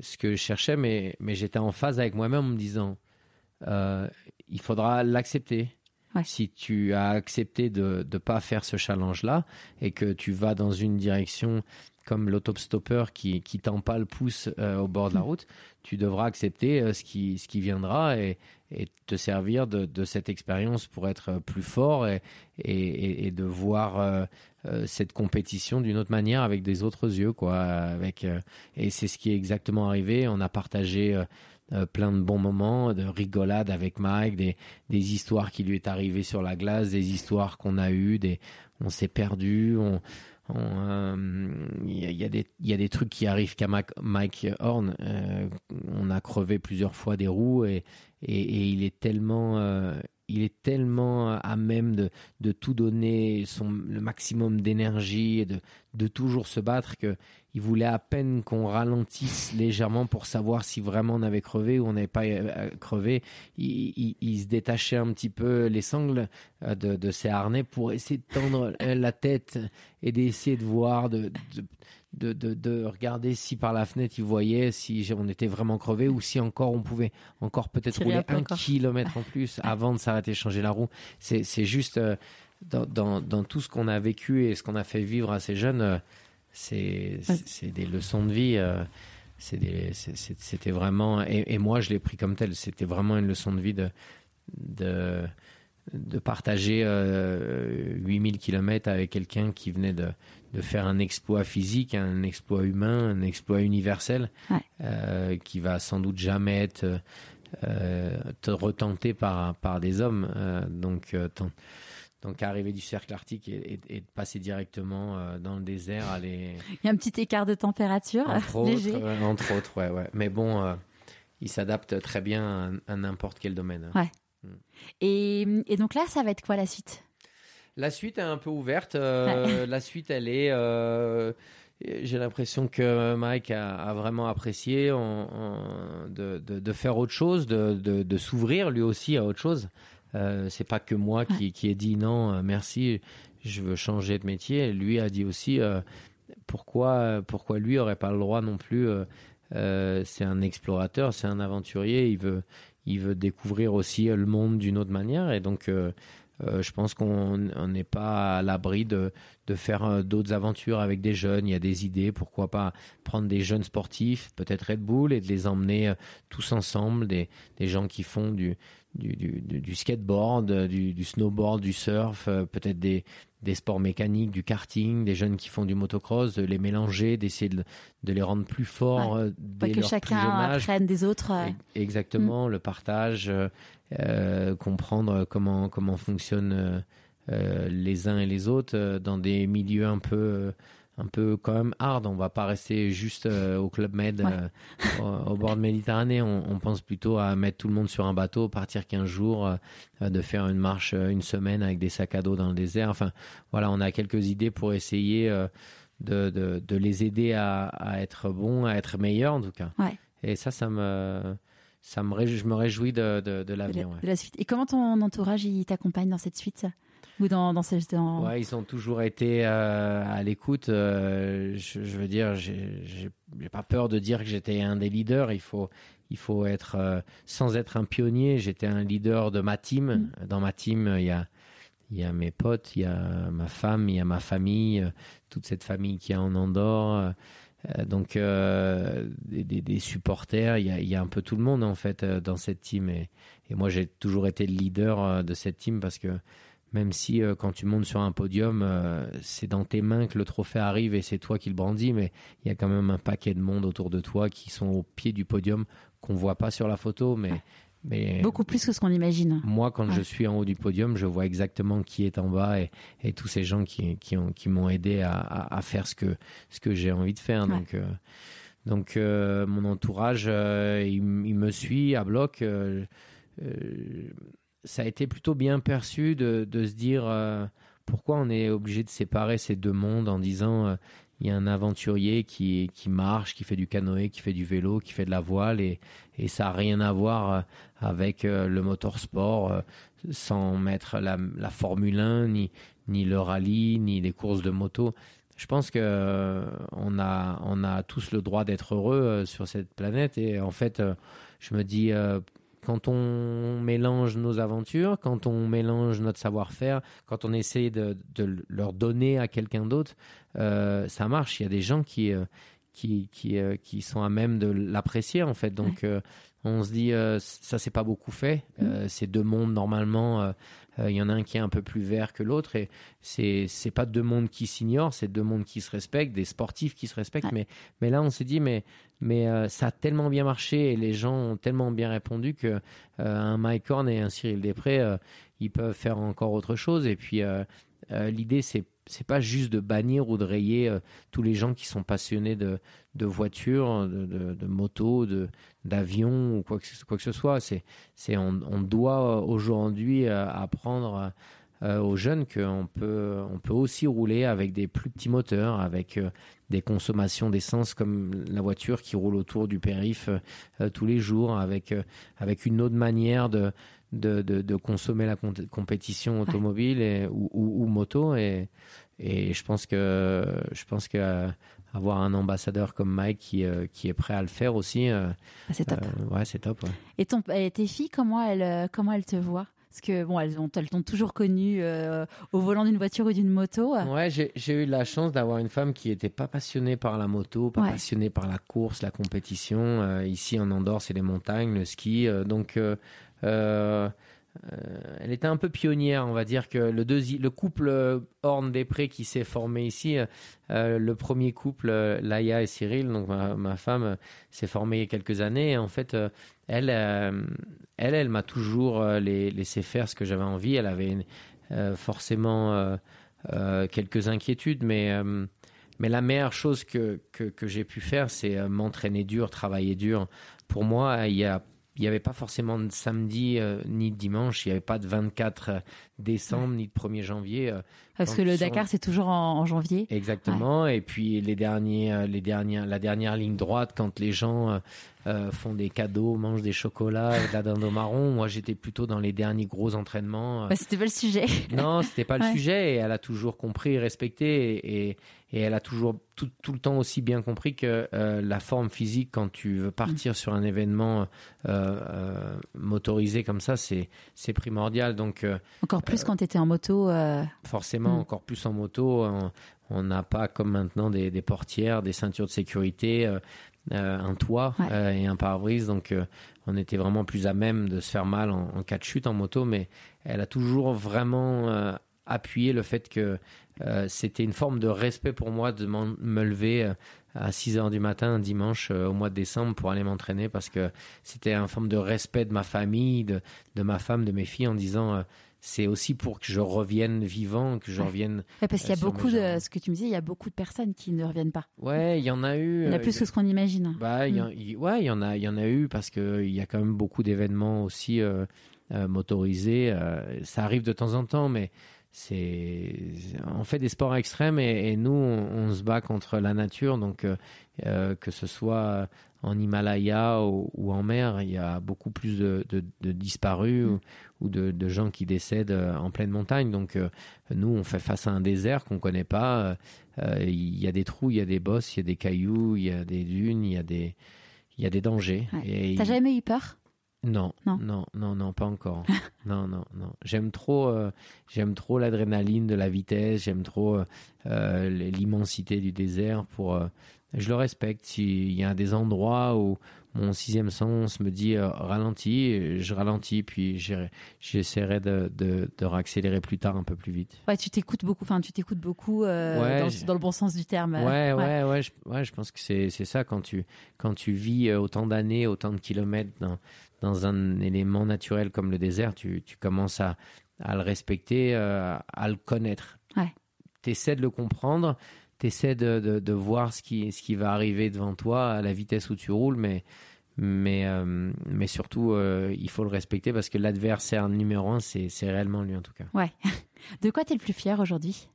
ce que je cherchais, mais, mais j'étais en phase avec moi-même en me disant euh, il faudra l'accepter. Ouais. Si tu as accepté de ne pas faire ce challenge-là et que tu vas dans une direction comme l'autostopper qui, qui pas le pouce euh, au bord de la route, tu devras accepter euh, ce, qui, ce qui viendra et, et te servir de, de cette expérience pour être plus fort et, et, et- de voir cette compétition d'une autre manière avec des autres yeux. Quoi, avec, euh, et c'est ce qui est exactement arrivé. On a partagé euh, euh, plein de bons moments, de rigolades avec Mike, des, histoires qui lui est arrivées sur la glace, des histoires qu'on a eues, des, on s'est perdu, on, euh, il y, a- des trucs qui arrivent qu'à Mike Horn. Euh, on a crevé plusieurs fois des roues et, et, il est tellement euh, il est tellement à même de, de tout donner son le maximum d'énergie et de, de toujours se battre que il voulait à peine qu'on ralentisse (laughs) légèrement pour savoir si vraiment on avait crevé ou on n'avait pas euh, crevé. Il, il- il se détachait un petit peu les sangles euh, de, de ses harnais pour essayer de tendre euh, la tête et d'essayer de voir, de, de, de, de- de regarder si par la fenêtre il voyait si on était vraiment crevé ou si encore on pouvait encore peut-être rouler un encore. kilomètre en plus avant de s'arrêter changer la roue. C'est c'est juste euh, dans, dans, dans tout ce qu'on a vécu et ce qu'on a fait vivre à ces jeunes, euh, c'est des leçons de vie. euh, C'était vraiment et, et moi je l'ai pris comme tel. C'était vraiment une leçon de vie de de, de partager euh, 8000 km avec quelqu'un qui venait de, de faire un exploit physique, un exploit humain, un exploit universel, Ouais. euh, qui va sans doute jamais être euh, te- retenté par, par des hommes. Euh, donc, euh, tant- donc arriver du cercle arctique et, et- passer directement dans le désert, aller Il y a un petit écart de température entre (laughs) autres, léger. euh, entre autres, ouais, ouais. Mais bon, il s'adapte très bien à, à n'importe quel domaine. Ouais. Et, et donc là, ça va être quoi la suite? La suite est un peu ouverte. euh, La suite, elle est. euh, J'ai l'impression que Mike a, a vraiment apprécié en- en- de, de- de faire autre chose, de, de- s'ouvrir lui aussi à autre chose. Euh, c'est pas que moi qui, qui ai dit non, euh, merci, je veux changer de métier. Lui a dit aussi pourquoi, pourquoi lui aurait pas le droit non plus. c'est un explorateur, c'est un aventurier. Il veut, il veut découvrir aussi le monde d'une autre manière. Et donc, euh, je pense qu'on on n'est pas à l'abri de, faire euh, d'autres aventures avec des jeunes. Il y a des idées, pourquoi pas prendre des jeunes sportifs, peut-être Red Bull, et de les emmener euh, tous ensemble, des gens qui font du, du, du, skateboard, euh, du, du snowboard, du surf, euh, peut-être des, des sports mécaniques, du karting, des jeunes qui font du motocross, de les mélanger, d'essayer de, de les rendre plus forts euh, Pas dès que leur plus chacun jeune âge. apprenne des autres. euh, Exactement, le partage, euh, euh, comprendre comment comment fonctionnent euh, euh, les uns et les autres euh, dans des milieux un peu euh, un peu quand même hard. On va pas rester juste euh, au club med Ouais. euh, au, au bord de Méditerranée. On, on pense plutôt à mettre tout le monde sur un bateau, partir 15 jours, euh, de faire une marche une semaine avec des sacs à dos dans le désert. Enfin, voilà, on a quelques idées pour essayer de, de, de les aider à, à être bons, à être meilleurs en tout cas. Ouais. Et ça, ça me, ça me réjouis, je me réjouis de, de, l'avenir. la, ouais. de la suite. Et comment ton entourage t'accompagne dans cette suite? Ou dans dans ce dans... Ouais, ils ont toujours été euh, à l'écoute. euh, je, je veux dire, j'ai pas peur de dire que j'étais un des leaders. Il faut, il faut être, euh, sans être un pionnier, j'étais un leader de ma team. Dans ma team, il y a, il y a mes potes, il y a ma femme, il y a ma famille, toute cette famille qui est en Andorre. donc euh, des, des- des supporters, il y, a, il y a un peu tout le monde en fait dans cette team et, et moi j'ai toujours été le leader de cette team parce que même si euh, quand tu montes sur un podium, euh, c'est dans tes mains que le trophée arrive et c'est toi qui le brandis, mais il y a quand même un paquet de monde autour de toi qui sont au pied du podium qu'on voit pas sur la photo, mais Mais Beaucoup plus que ce qu'on imagine. moi, quand je suis en haut du podium, je vois exactement qui est en bas et, et tous ces gens qui, qui, ont, qui m'ont aidé à, à, à faire ce que, ce que j'ai envie de faire. Ouais. Donc, euh, donc mon entourage, il, me suit à bloc. euh, ça a été plutôt bien perçu de, se dire euh, pourquoi on est obligé de séparer ces deux mondes en disant euh, il y a un aventurier qui, qui marche, qui fait du canoë, qui fait du vélo, qui fait de la voile et, et ça n'a rien à voir euh, avec le motorsport sans mettre la, Formule 1, ni, ni le rallye, ni les courses de moto. Je pense que on a, on a tous le droit d'être heureux sur cette planète et en fait, je me dis quand on mélange nos aventures, quand on mélange notre savoir-faire, quand on essaie de, de leur donner à quelqu'un d'autre, euh, ça marche. Il y a des gens qui, euh, qui, qui, euh, qui sont à même de l'apprécier en fait. Donc on se dit ça c'est pas beaucoup fait. Euh, ces deux mondes normalement, il y en a un qui est un peu plus vert que l'autre et c'est c'est pas deux mondes qui s'ignorent, c'est deux mondes qui se respectent, des sportifs qui se respectent. Ouais. Mais mais là on s'est dit mais mais euh, ça a tellement bien marché et les gens ont tellement bien répondu que euh, un Mike Horn et un Cyril Després euh, ils peuvent faire encore autre chose et puis euh, euh, l'idée c'est c'est pas juste de bannir ou de rayer euh, tous les gens qui sont passionnés de, de voitures, de, de, de motos, d'avions ou quoi que, ce- soit. C'est, c'est, on, doit aujourd'hui euh, apprendre euh, aux jeunes qu'on peut, on peut aussi rouler avec des plus petits moteurs, avec des consommations d'essence comme la voiture qui roule autour du périph' tous les jours, avec, avec une autre manière de, de, de, de consommer la com- compétition automobile et, ou, ou, ou moto. Et, et je pense que, je pense que euh, avoir un ambassadeur comme Mike qui, euh, qui est prêt à le faire aussi, euh, Ah, c'est top. euh, ouais, c'est top. ouais. Et, ton, et tes filles, comment elles, comment elles te voient? Parce que bon, elles ont, elles t'ont toujours connu au volant d'une voiture ou d'une moto. Ouais, j'ai eu la chance d'avoir une femme qui n'était pas passionnée par la moto, pas Ouais. passionnée par la course, la compétition. Ici en Andorre, c'est les montagnes, le ski. donc, elle était un peu pionnière, on va dire que le, couple euh, Horn-Després qui s'est formé ici, euh, euh, le premier couple, euh, Laïa et Cyril, donc ma, femme, euh, s'est formée il y a quelques années. En fait, euh, elle, euh, elle, elle m'a toujours euh, laissé faire ce que j'avais envie. Elle avait euh, forcément euh, euh, quelques inquiétudes, mais, euh, mais la meilleure chose que, que, que j'ai pu faire, c'est euh, m'entraîner dur, travailler dur. Pour moi, il y a il n'y avait pas forcément de samedi euh, ni de dimanche, il n'y avait pas de 24 décembre ni de 1er janvier. euh, Parce que le sont- Dakar, c'est toujours en, en janvier. Exactement. Et puis les derniers, euh, les dernières, la dernière ligne droite, quand les gens euh, font des cadeaux, mangent des chocolats, de la dinde au marron, moi j'étais plutôt dans les derniers gros entraînements. Bah, C'était pas le sujet. (laughs) non, c'était pas le sujet et elle a toujours compris et respecté et, et, et elle a toujours tout, tout le temps aussi bien compris que euh, la forme physique quand tu veux partir sur un événement euh, motorisé comme ça, c'est c'est primordial. Donc Encore plus quand tu étais en moto. euh, forcément Mm. encore plus en moto, on- n'a pas comme maintenant des, des portières, des ceintures de sécurité. euh, euh, un toit Ouais. et un pare-brise donc on était vraiment plus à même de se faire mal en, en cas de chute en moto mais elle a toujours vraiment appuyé le fait que euh, c'était une forme de respect pour moi de me lever euh, à 6 heures du matin un dimanche euh, au mois de décembre pour aller m'entraîner parce que c'était une forme de respect de ma famille, de, de ma femme, de mes filles en disant c'est aussi pour que je revienne vivant, que je Ouais. revienne. ouais, parce qu'il y a beaucoup de. Ce que tu me disais, il y a beaucoup de personnes qui ne reviennent pas. Ouais, il y en a eu. Il y en a euh, plus que ce qu'on imagine. bah, il y en- Mm. ouais, il y en a, il y en a eu parce que il y a quand même beaucoup d'événements aussi euh, euh, motorisés. euh, ça arrive de temps en temps, mais c'est, on fait des sports extrêmes et, et nous, on, on se bat contre la nature. Donc, euh, euh, que ce soit en Himalaya ou, ou en mer, il y a beaucoup plus de, de- de disparus ou, ou de, de gens qui décèdent euh, en pleine montagne. Donc, euh, nous, on fait face à un désert qu'on connaît pas. euh, Il y a des trous, il y a des bosses, il y a des cailloux, il y a des dunes, il y a des, il y a des dangers. Ouais. T'as il- jamais eu peur? Non, Non. non, non, non, pas encore. (laughs) non, non, non. J'aime trop, euh, j'aime trop l'adrénaline de la vitesse. J'aime trop l'immensité du désert pour je le respecte. S'il y a des endroits où mon sixième sens me dit euh, ralentis, je ralentis, puis j'essaierai de, de, de réaccélérer plus tard un peu plus vite. Ouais, tu t'écoutes beaucoup, enfin tu t'écoutes beaucoup euh, dans, le bon sens du terme. Ouais, ouais, ouais, je, ouais, je pense que c'est ça quand tu, quand tu vis euh, autant d'années, autant de kilomètres dans, dans un élément naturel comme le désert, tu, tu commences à, à le respecter, à le connaître. Ouais. Tu essaies de le comprendre, tu essaies de, de, voir ce qui, ce qui va arriver devant toi à la vitesse où tu roules, mais, mais, euh, mais surtout, euh, il faut le respecter parce que l'adversaire numéro un, c'est, c'est réellement lui en tout cas. Ouais. (laughs) De quoi tu es le plus fier aujourd'hui?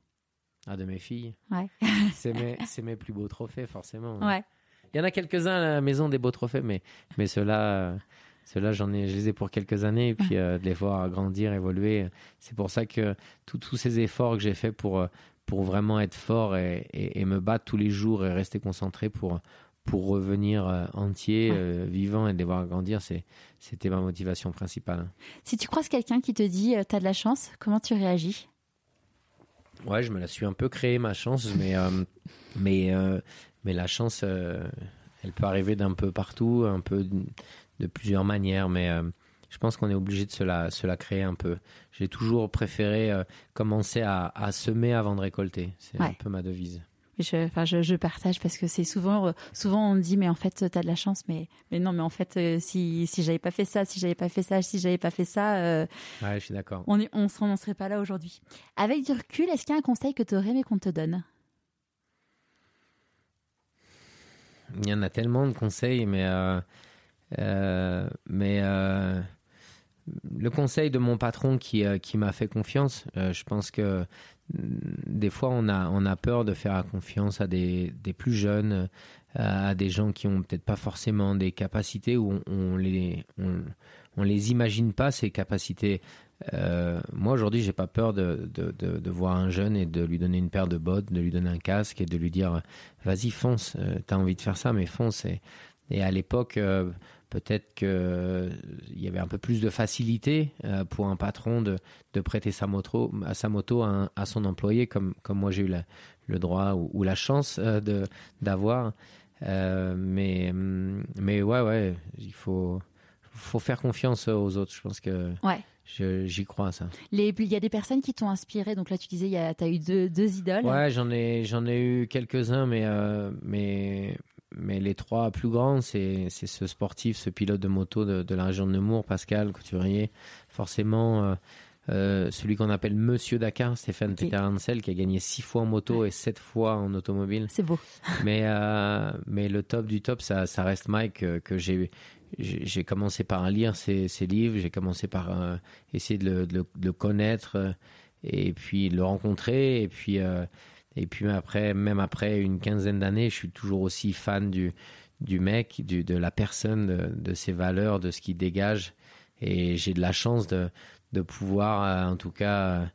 Ah, de mes filles. Ouais. (laughs) c'est, mes, (laughs) c'est mes plus beaux trophées, forcément. Ouais. Il y en a quelques-uns à la maison, des beaux trophées, mais, mais ceux-là. Ceux-là, j'en ai, je les ai pour quelques années, et puis euh, de les voir grandir, évoluer. C'est pour ça que tous ces efforts que j'ai faits pour, pour vraiment être fort et, et, me battre tous les jours et rester concentré pour, pour revenir euh, entier, euh, vivant et les voir grandir, c'était ma motivation principale. Si tu croises quelqu'un qui te dit euh, tu as de la chance, comment tu réagis? Ouais, je me la suis un peu créée ma chance, mais, mais, mais la chance, elle peut arriver d'un peu partout, un peu de plusieurs manières, mais je pense qu'on est obligé de se la, se la créer un peu. J'ai toujours préféré euh, commencer à, à, semer avant de récolter. C'est un peu ma devise. Je, enfin, je, je, partage parce que c'est souvent, euh, souvent on me dit mais en fait tu as de la chance, mais, mais non, mais en fait euh, si, si j'avais pas fait ça, si j'avais pas fait ça, si j'avais pas fait ça, ouais, je suis d'accord. On on n'en serait pas là aujourd'hui. Avec du recul, est-ce qu'il y a un conseil que tu aurais mais qu'on te donne? Il y en a tellement de conseils, mais mais le conseil de mon patron qui, euh, qui m'a fait confiance, euh, je pense que mm, des fois on a, on a peur de faire confiance à des, des plus jeunes, euh, à des gens qui ont peut-être pas forcément des capacités ou on, les on, les imagine pas ces capacités. moi aujourd'hui j'ai pas peur de, de, de, voir un jeune et de lui donner une paire de bottes, de lui donner un casque et de lui dire vas-y fonce, tu as envie de faire ça mais fonce. Et, et à l'époque Peut-être qu'il euh, y avait un peu plus de facilité euh, pour un patron de, de prêter sa moto, à sa moto à, son employé, comme, comme moi j'ai eu le droit ou, la chance euh, de d'avoir. mais, mais ouais, ouais, il faut, faut faire confiance aux autres. Je pense que ouais. j'y crois à ça. Il y a des personnes qui t'ont inspiré. Donc là, tu disais, tu as eu deux, deux idoles. Ouais, j'en ai, j'en ai eu quelques-uns, mais, mais, mais les trois plus grands, c'est ce sportif, ce pilote de moto de, la région de Nemours, Pascal Couturier. Forcément, euh, euh, celui qu'on appelle Monsieur Dakar, Stéphane Peter Hansel, qui a gagné six fois en moto et sept fois en automobile. C'est beau. (laughs) mais, euh, mais le top du top, ça, ça reste Mike, que j'ai j'ai commencé par lire ses, ses livres, j'ai commencé par essayer de le, de le, connaître et puis le rencontrer et puis et puis après, même après une quinzaine d'années, je suis toujours aussi fan du, du mec, du, de la personne, de, ses valeurs, de ce qu'il dégage. Et j'ai de la chance de, de pouvoir, euh, en tout cas,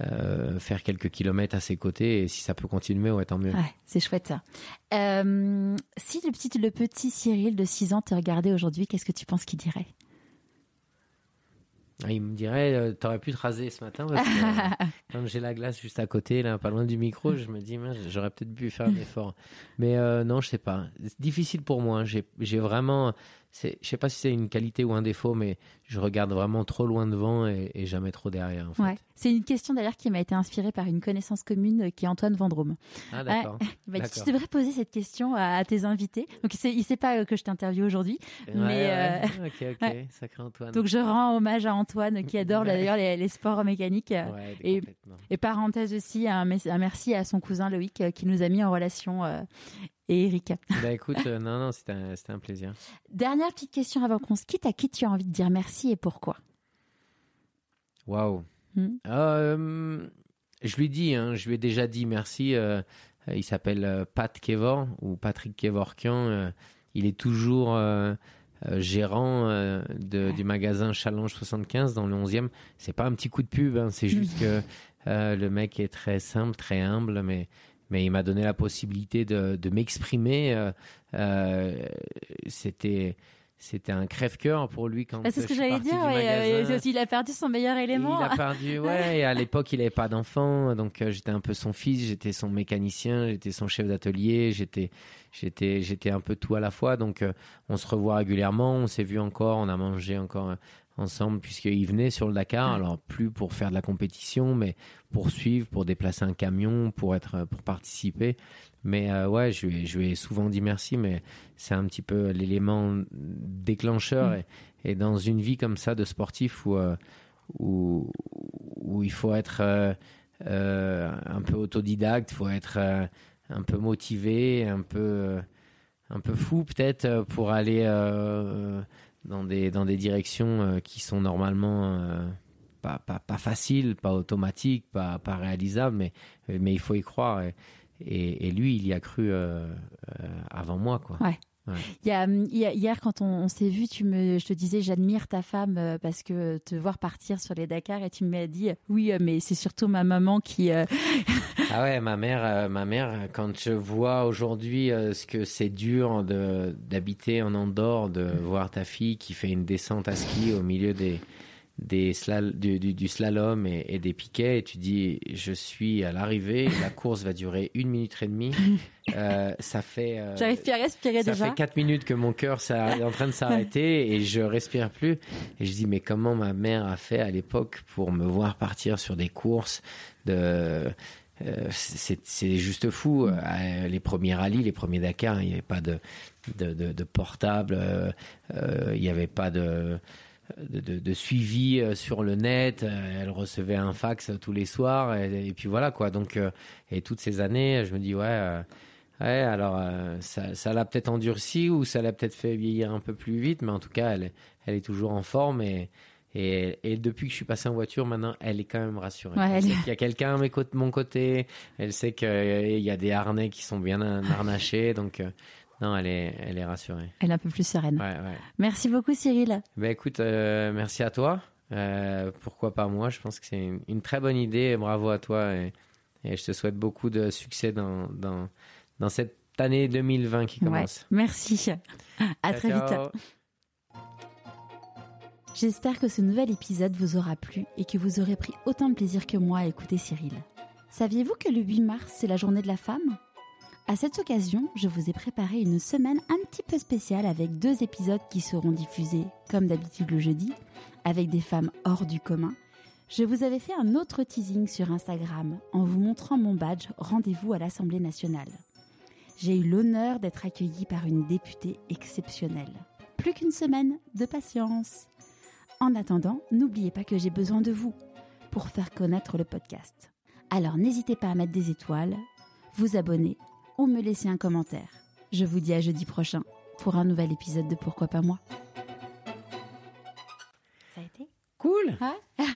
euh, faire quelques kilomètres à ses côtés. Et si ça peut continuer, ouais, tant mieux. Ouais, c'est chouette ça. Euh, si le petit, le petit Cyril de 6 ans te regardait aujourd'hui, qu'est-ce que tu penses qu'il dirait? Il me dirait, euh, t'aurais pu te raser ce matin parce que (laughs) comme j'ai la glace juste à côté, là, pas loin du micro, je me dis, j'aurais peut-être pu faire un effort. Mais euh, non, je sais pas. C'est difficile pour moi. J'ai vraiment, je sais pas si c'est une qualité ou un défaut, mais je regarde vraiment trop loin devant et, jamais trop derrière. En fait. C'est une question d'ailleurs qui m'a été inspirée par une connaissance commune euh, qui est Antoine Vendrome. Ah (laughs) d'accord. tu devrais poser cette question à, tes invités. Donc il sait, sait pas euh, que je t'interviewe aujourd'hui, mais euh, ok (laughs) ok, sacré Antoine. Donc je rends hommage à Antoine qui adore (laughs) d'ailleurs les, sports mécaniques. et, et, parenthèse aussi un, merci à son cousin Loïc qui nous a mis en relation et Eric. Bah écoute, non, non, c'était un, un, plaisir. Dernière petite question avant qu'on se quitte. À qui tu as envie de dire merci et pourquoi? Waouh. Hmm. Euh, je lui dis, hein, je lui ai déjà dit merci. Euh, il s'appelle euh, Pat Kevor ou Patrick Kevorkian. il est toujours gérant de, du magasin Challenge 75 dans le 11e. C'est pas un petit coup de pub, hein, c'est (laughs) juste que le mec est très simple, très humble, mais mais il m'a donné la possibilité de, de m'exprimer. C'était c'était un crève-cœur pour lui quand C'est ce que j'allais dire. Ouais, il a perdu son meilleur élément. il a perdu, (laughs) ouais. et à l'époque, il n'avait pas d'enfant, donc euh, j'étais un peu son fils, j'étais son mécanicien, j'étais son chef d'atelier, j'étais, j'étais, j'étais un peu tout à la fois. Donc, euh, on se revoit régulièrement. On s'est vu encore. On a mangé encore euh, ensemble puisqu'il venait sur le Dakar. Alors, plus pour faire de la compétition, mais pour suivre, pour déplacer un camion, pour être, pour participer. Mais ouais, je lui, ai, je lui ai souvent dit merci, mais c'est un petit peu l'élément déclencheur. Mm. Et, et, dans une vie comme ça de sportif où, où, où il faut être euh, un peu autodidacte, il faut être euh, un peu motivé, un peu, un peu fou peut-être pour aller euh, dans, des, dans des directions qui sont normalement pas, pas, pas faciles, pas automatiques, pas, pas réalisables, mais, mais il faut y croire. Et, et, lui, il y a cru avant moi. Quoi. Ouais. Il, y a, hier, quand on, s'est vu, tu me, je te disais, j'admire ta femme euh, parce que te voir partir sur les Dakar et tu m'as dit, oui, euh, mais c'est surtout ma maman qui. Euh, (laughs) ah ouais, ma mère, ma mère, quand je vois aujourd'hui ce que c'est dur d'habiter en Andorre, de voir ta fille qui fait une descente à ski au milieu des, des du, slalom et, des piquets et tu dis je suis à l'arrivée, la course va durer une minute et demie. (laughs) Euh, ça fait. Euh, J'arrive plus à respirer ça déjà. Ça fait quatre minutes que mon cœur est en train de s'arrêter et je respire plus. Et je dis mais comment ma mère a fait à l'époque pour me voir partir sur des courses de euh, c'est juste fou. les premiers rallyes, les premiers Dakar, il n'y avait pas de, de, de, de portable, il n'y avait pas de, de, suivi euh, sur le net. Euh, elle recevait un fax tous les soirs et, puis voilà quoi. Donc euh, et toutes ces années, je me dis ouais. Ouais, alors ça, l'a peut-être endurci ou ça l'a peut-être fait vieillir un peu plus vite, mais en tout cas, elle, elle est toujours en forme et, et, depuis que je suis passé en voiture, maintenant, elle est quand même rassurée. elle... qu'il y a quelqu'un à mon côté, elle sait qu'il y a des harnais qui sont bien (laughs) harnachés, donc non, elle est, elle est rassurée. Elle est un peu plus sereine. Merci beaucoup, Cyril. Ben, écoute, euh, merci à toi. Euh, pourquoi pas moi? Je pense que c'est une, très bonne idée. Bravo à toi. Et, je te souhaite beaucoup de succès dans, dans, dans cette année 2020 qui commence. merci. À très vite. J'espère que ce nouvel épisode vous aura plu et que vous aurez pris autant de plaisir que moi à écouter Cyril. Saviez-vous que le 8 mars, c'est la journée de la femme? À cette occasion, je vous ai préparé une semaine un petit peu spéciale avec deux épisodes qui seront diffusés, comme d'habitude le jeudi, avec des femmes hors du commun. Je vous avais fait un autre teasing sur Instagram en vous montrant mon badge Rendez-vous à l'Assemblée nationale. J'ai eu l'honneur d'être accueillie par une députée exceptionnelle. Plus qu'une semaine de patience. En attendant, n'oubliez pas que j'ai besoin de vous pour faire connaître le podcast. Alors n'hésitez pas à mettre des étoiles, vous abonner ou me laisser un commentaire. Je vous dis à jeudi prochain pour un nouvel épisode de Pourquoi pas moi. Ça a été Cool.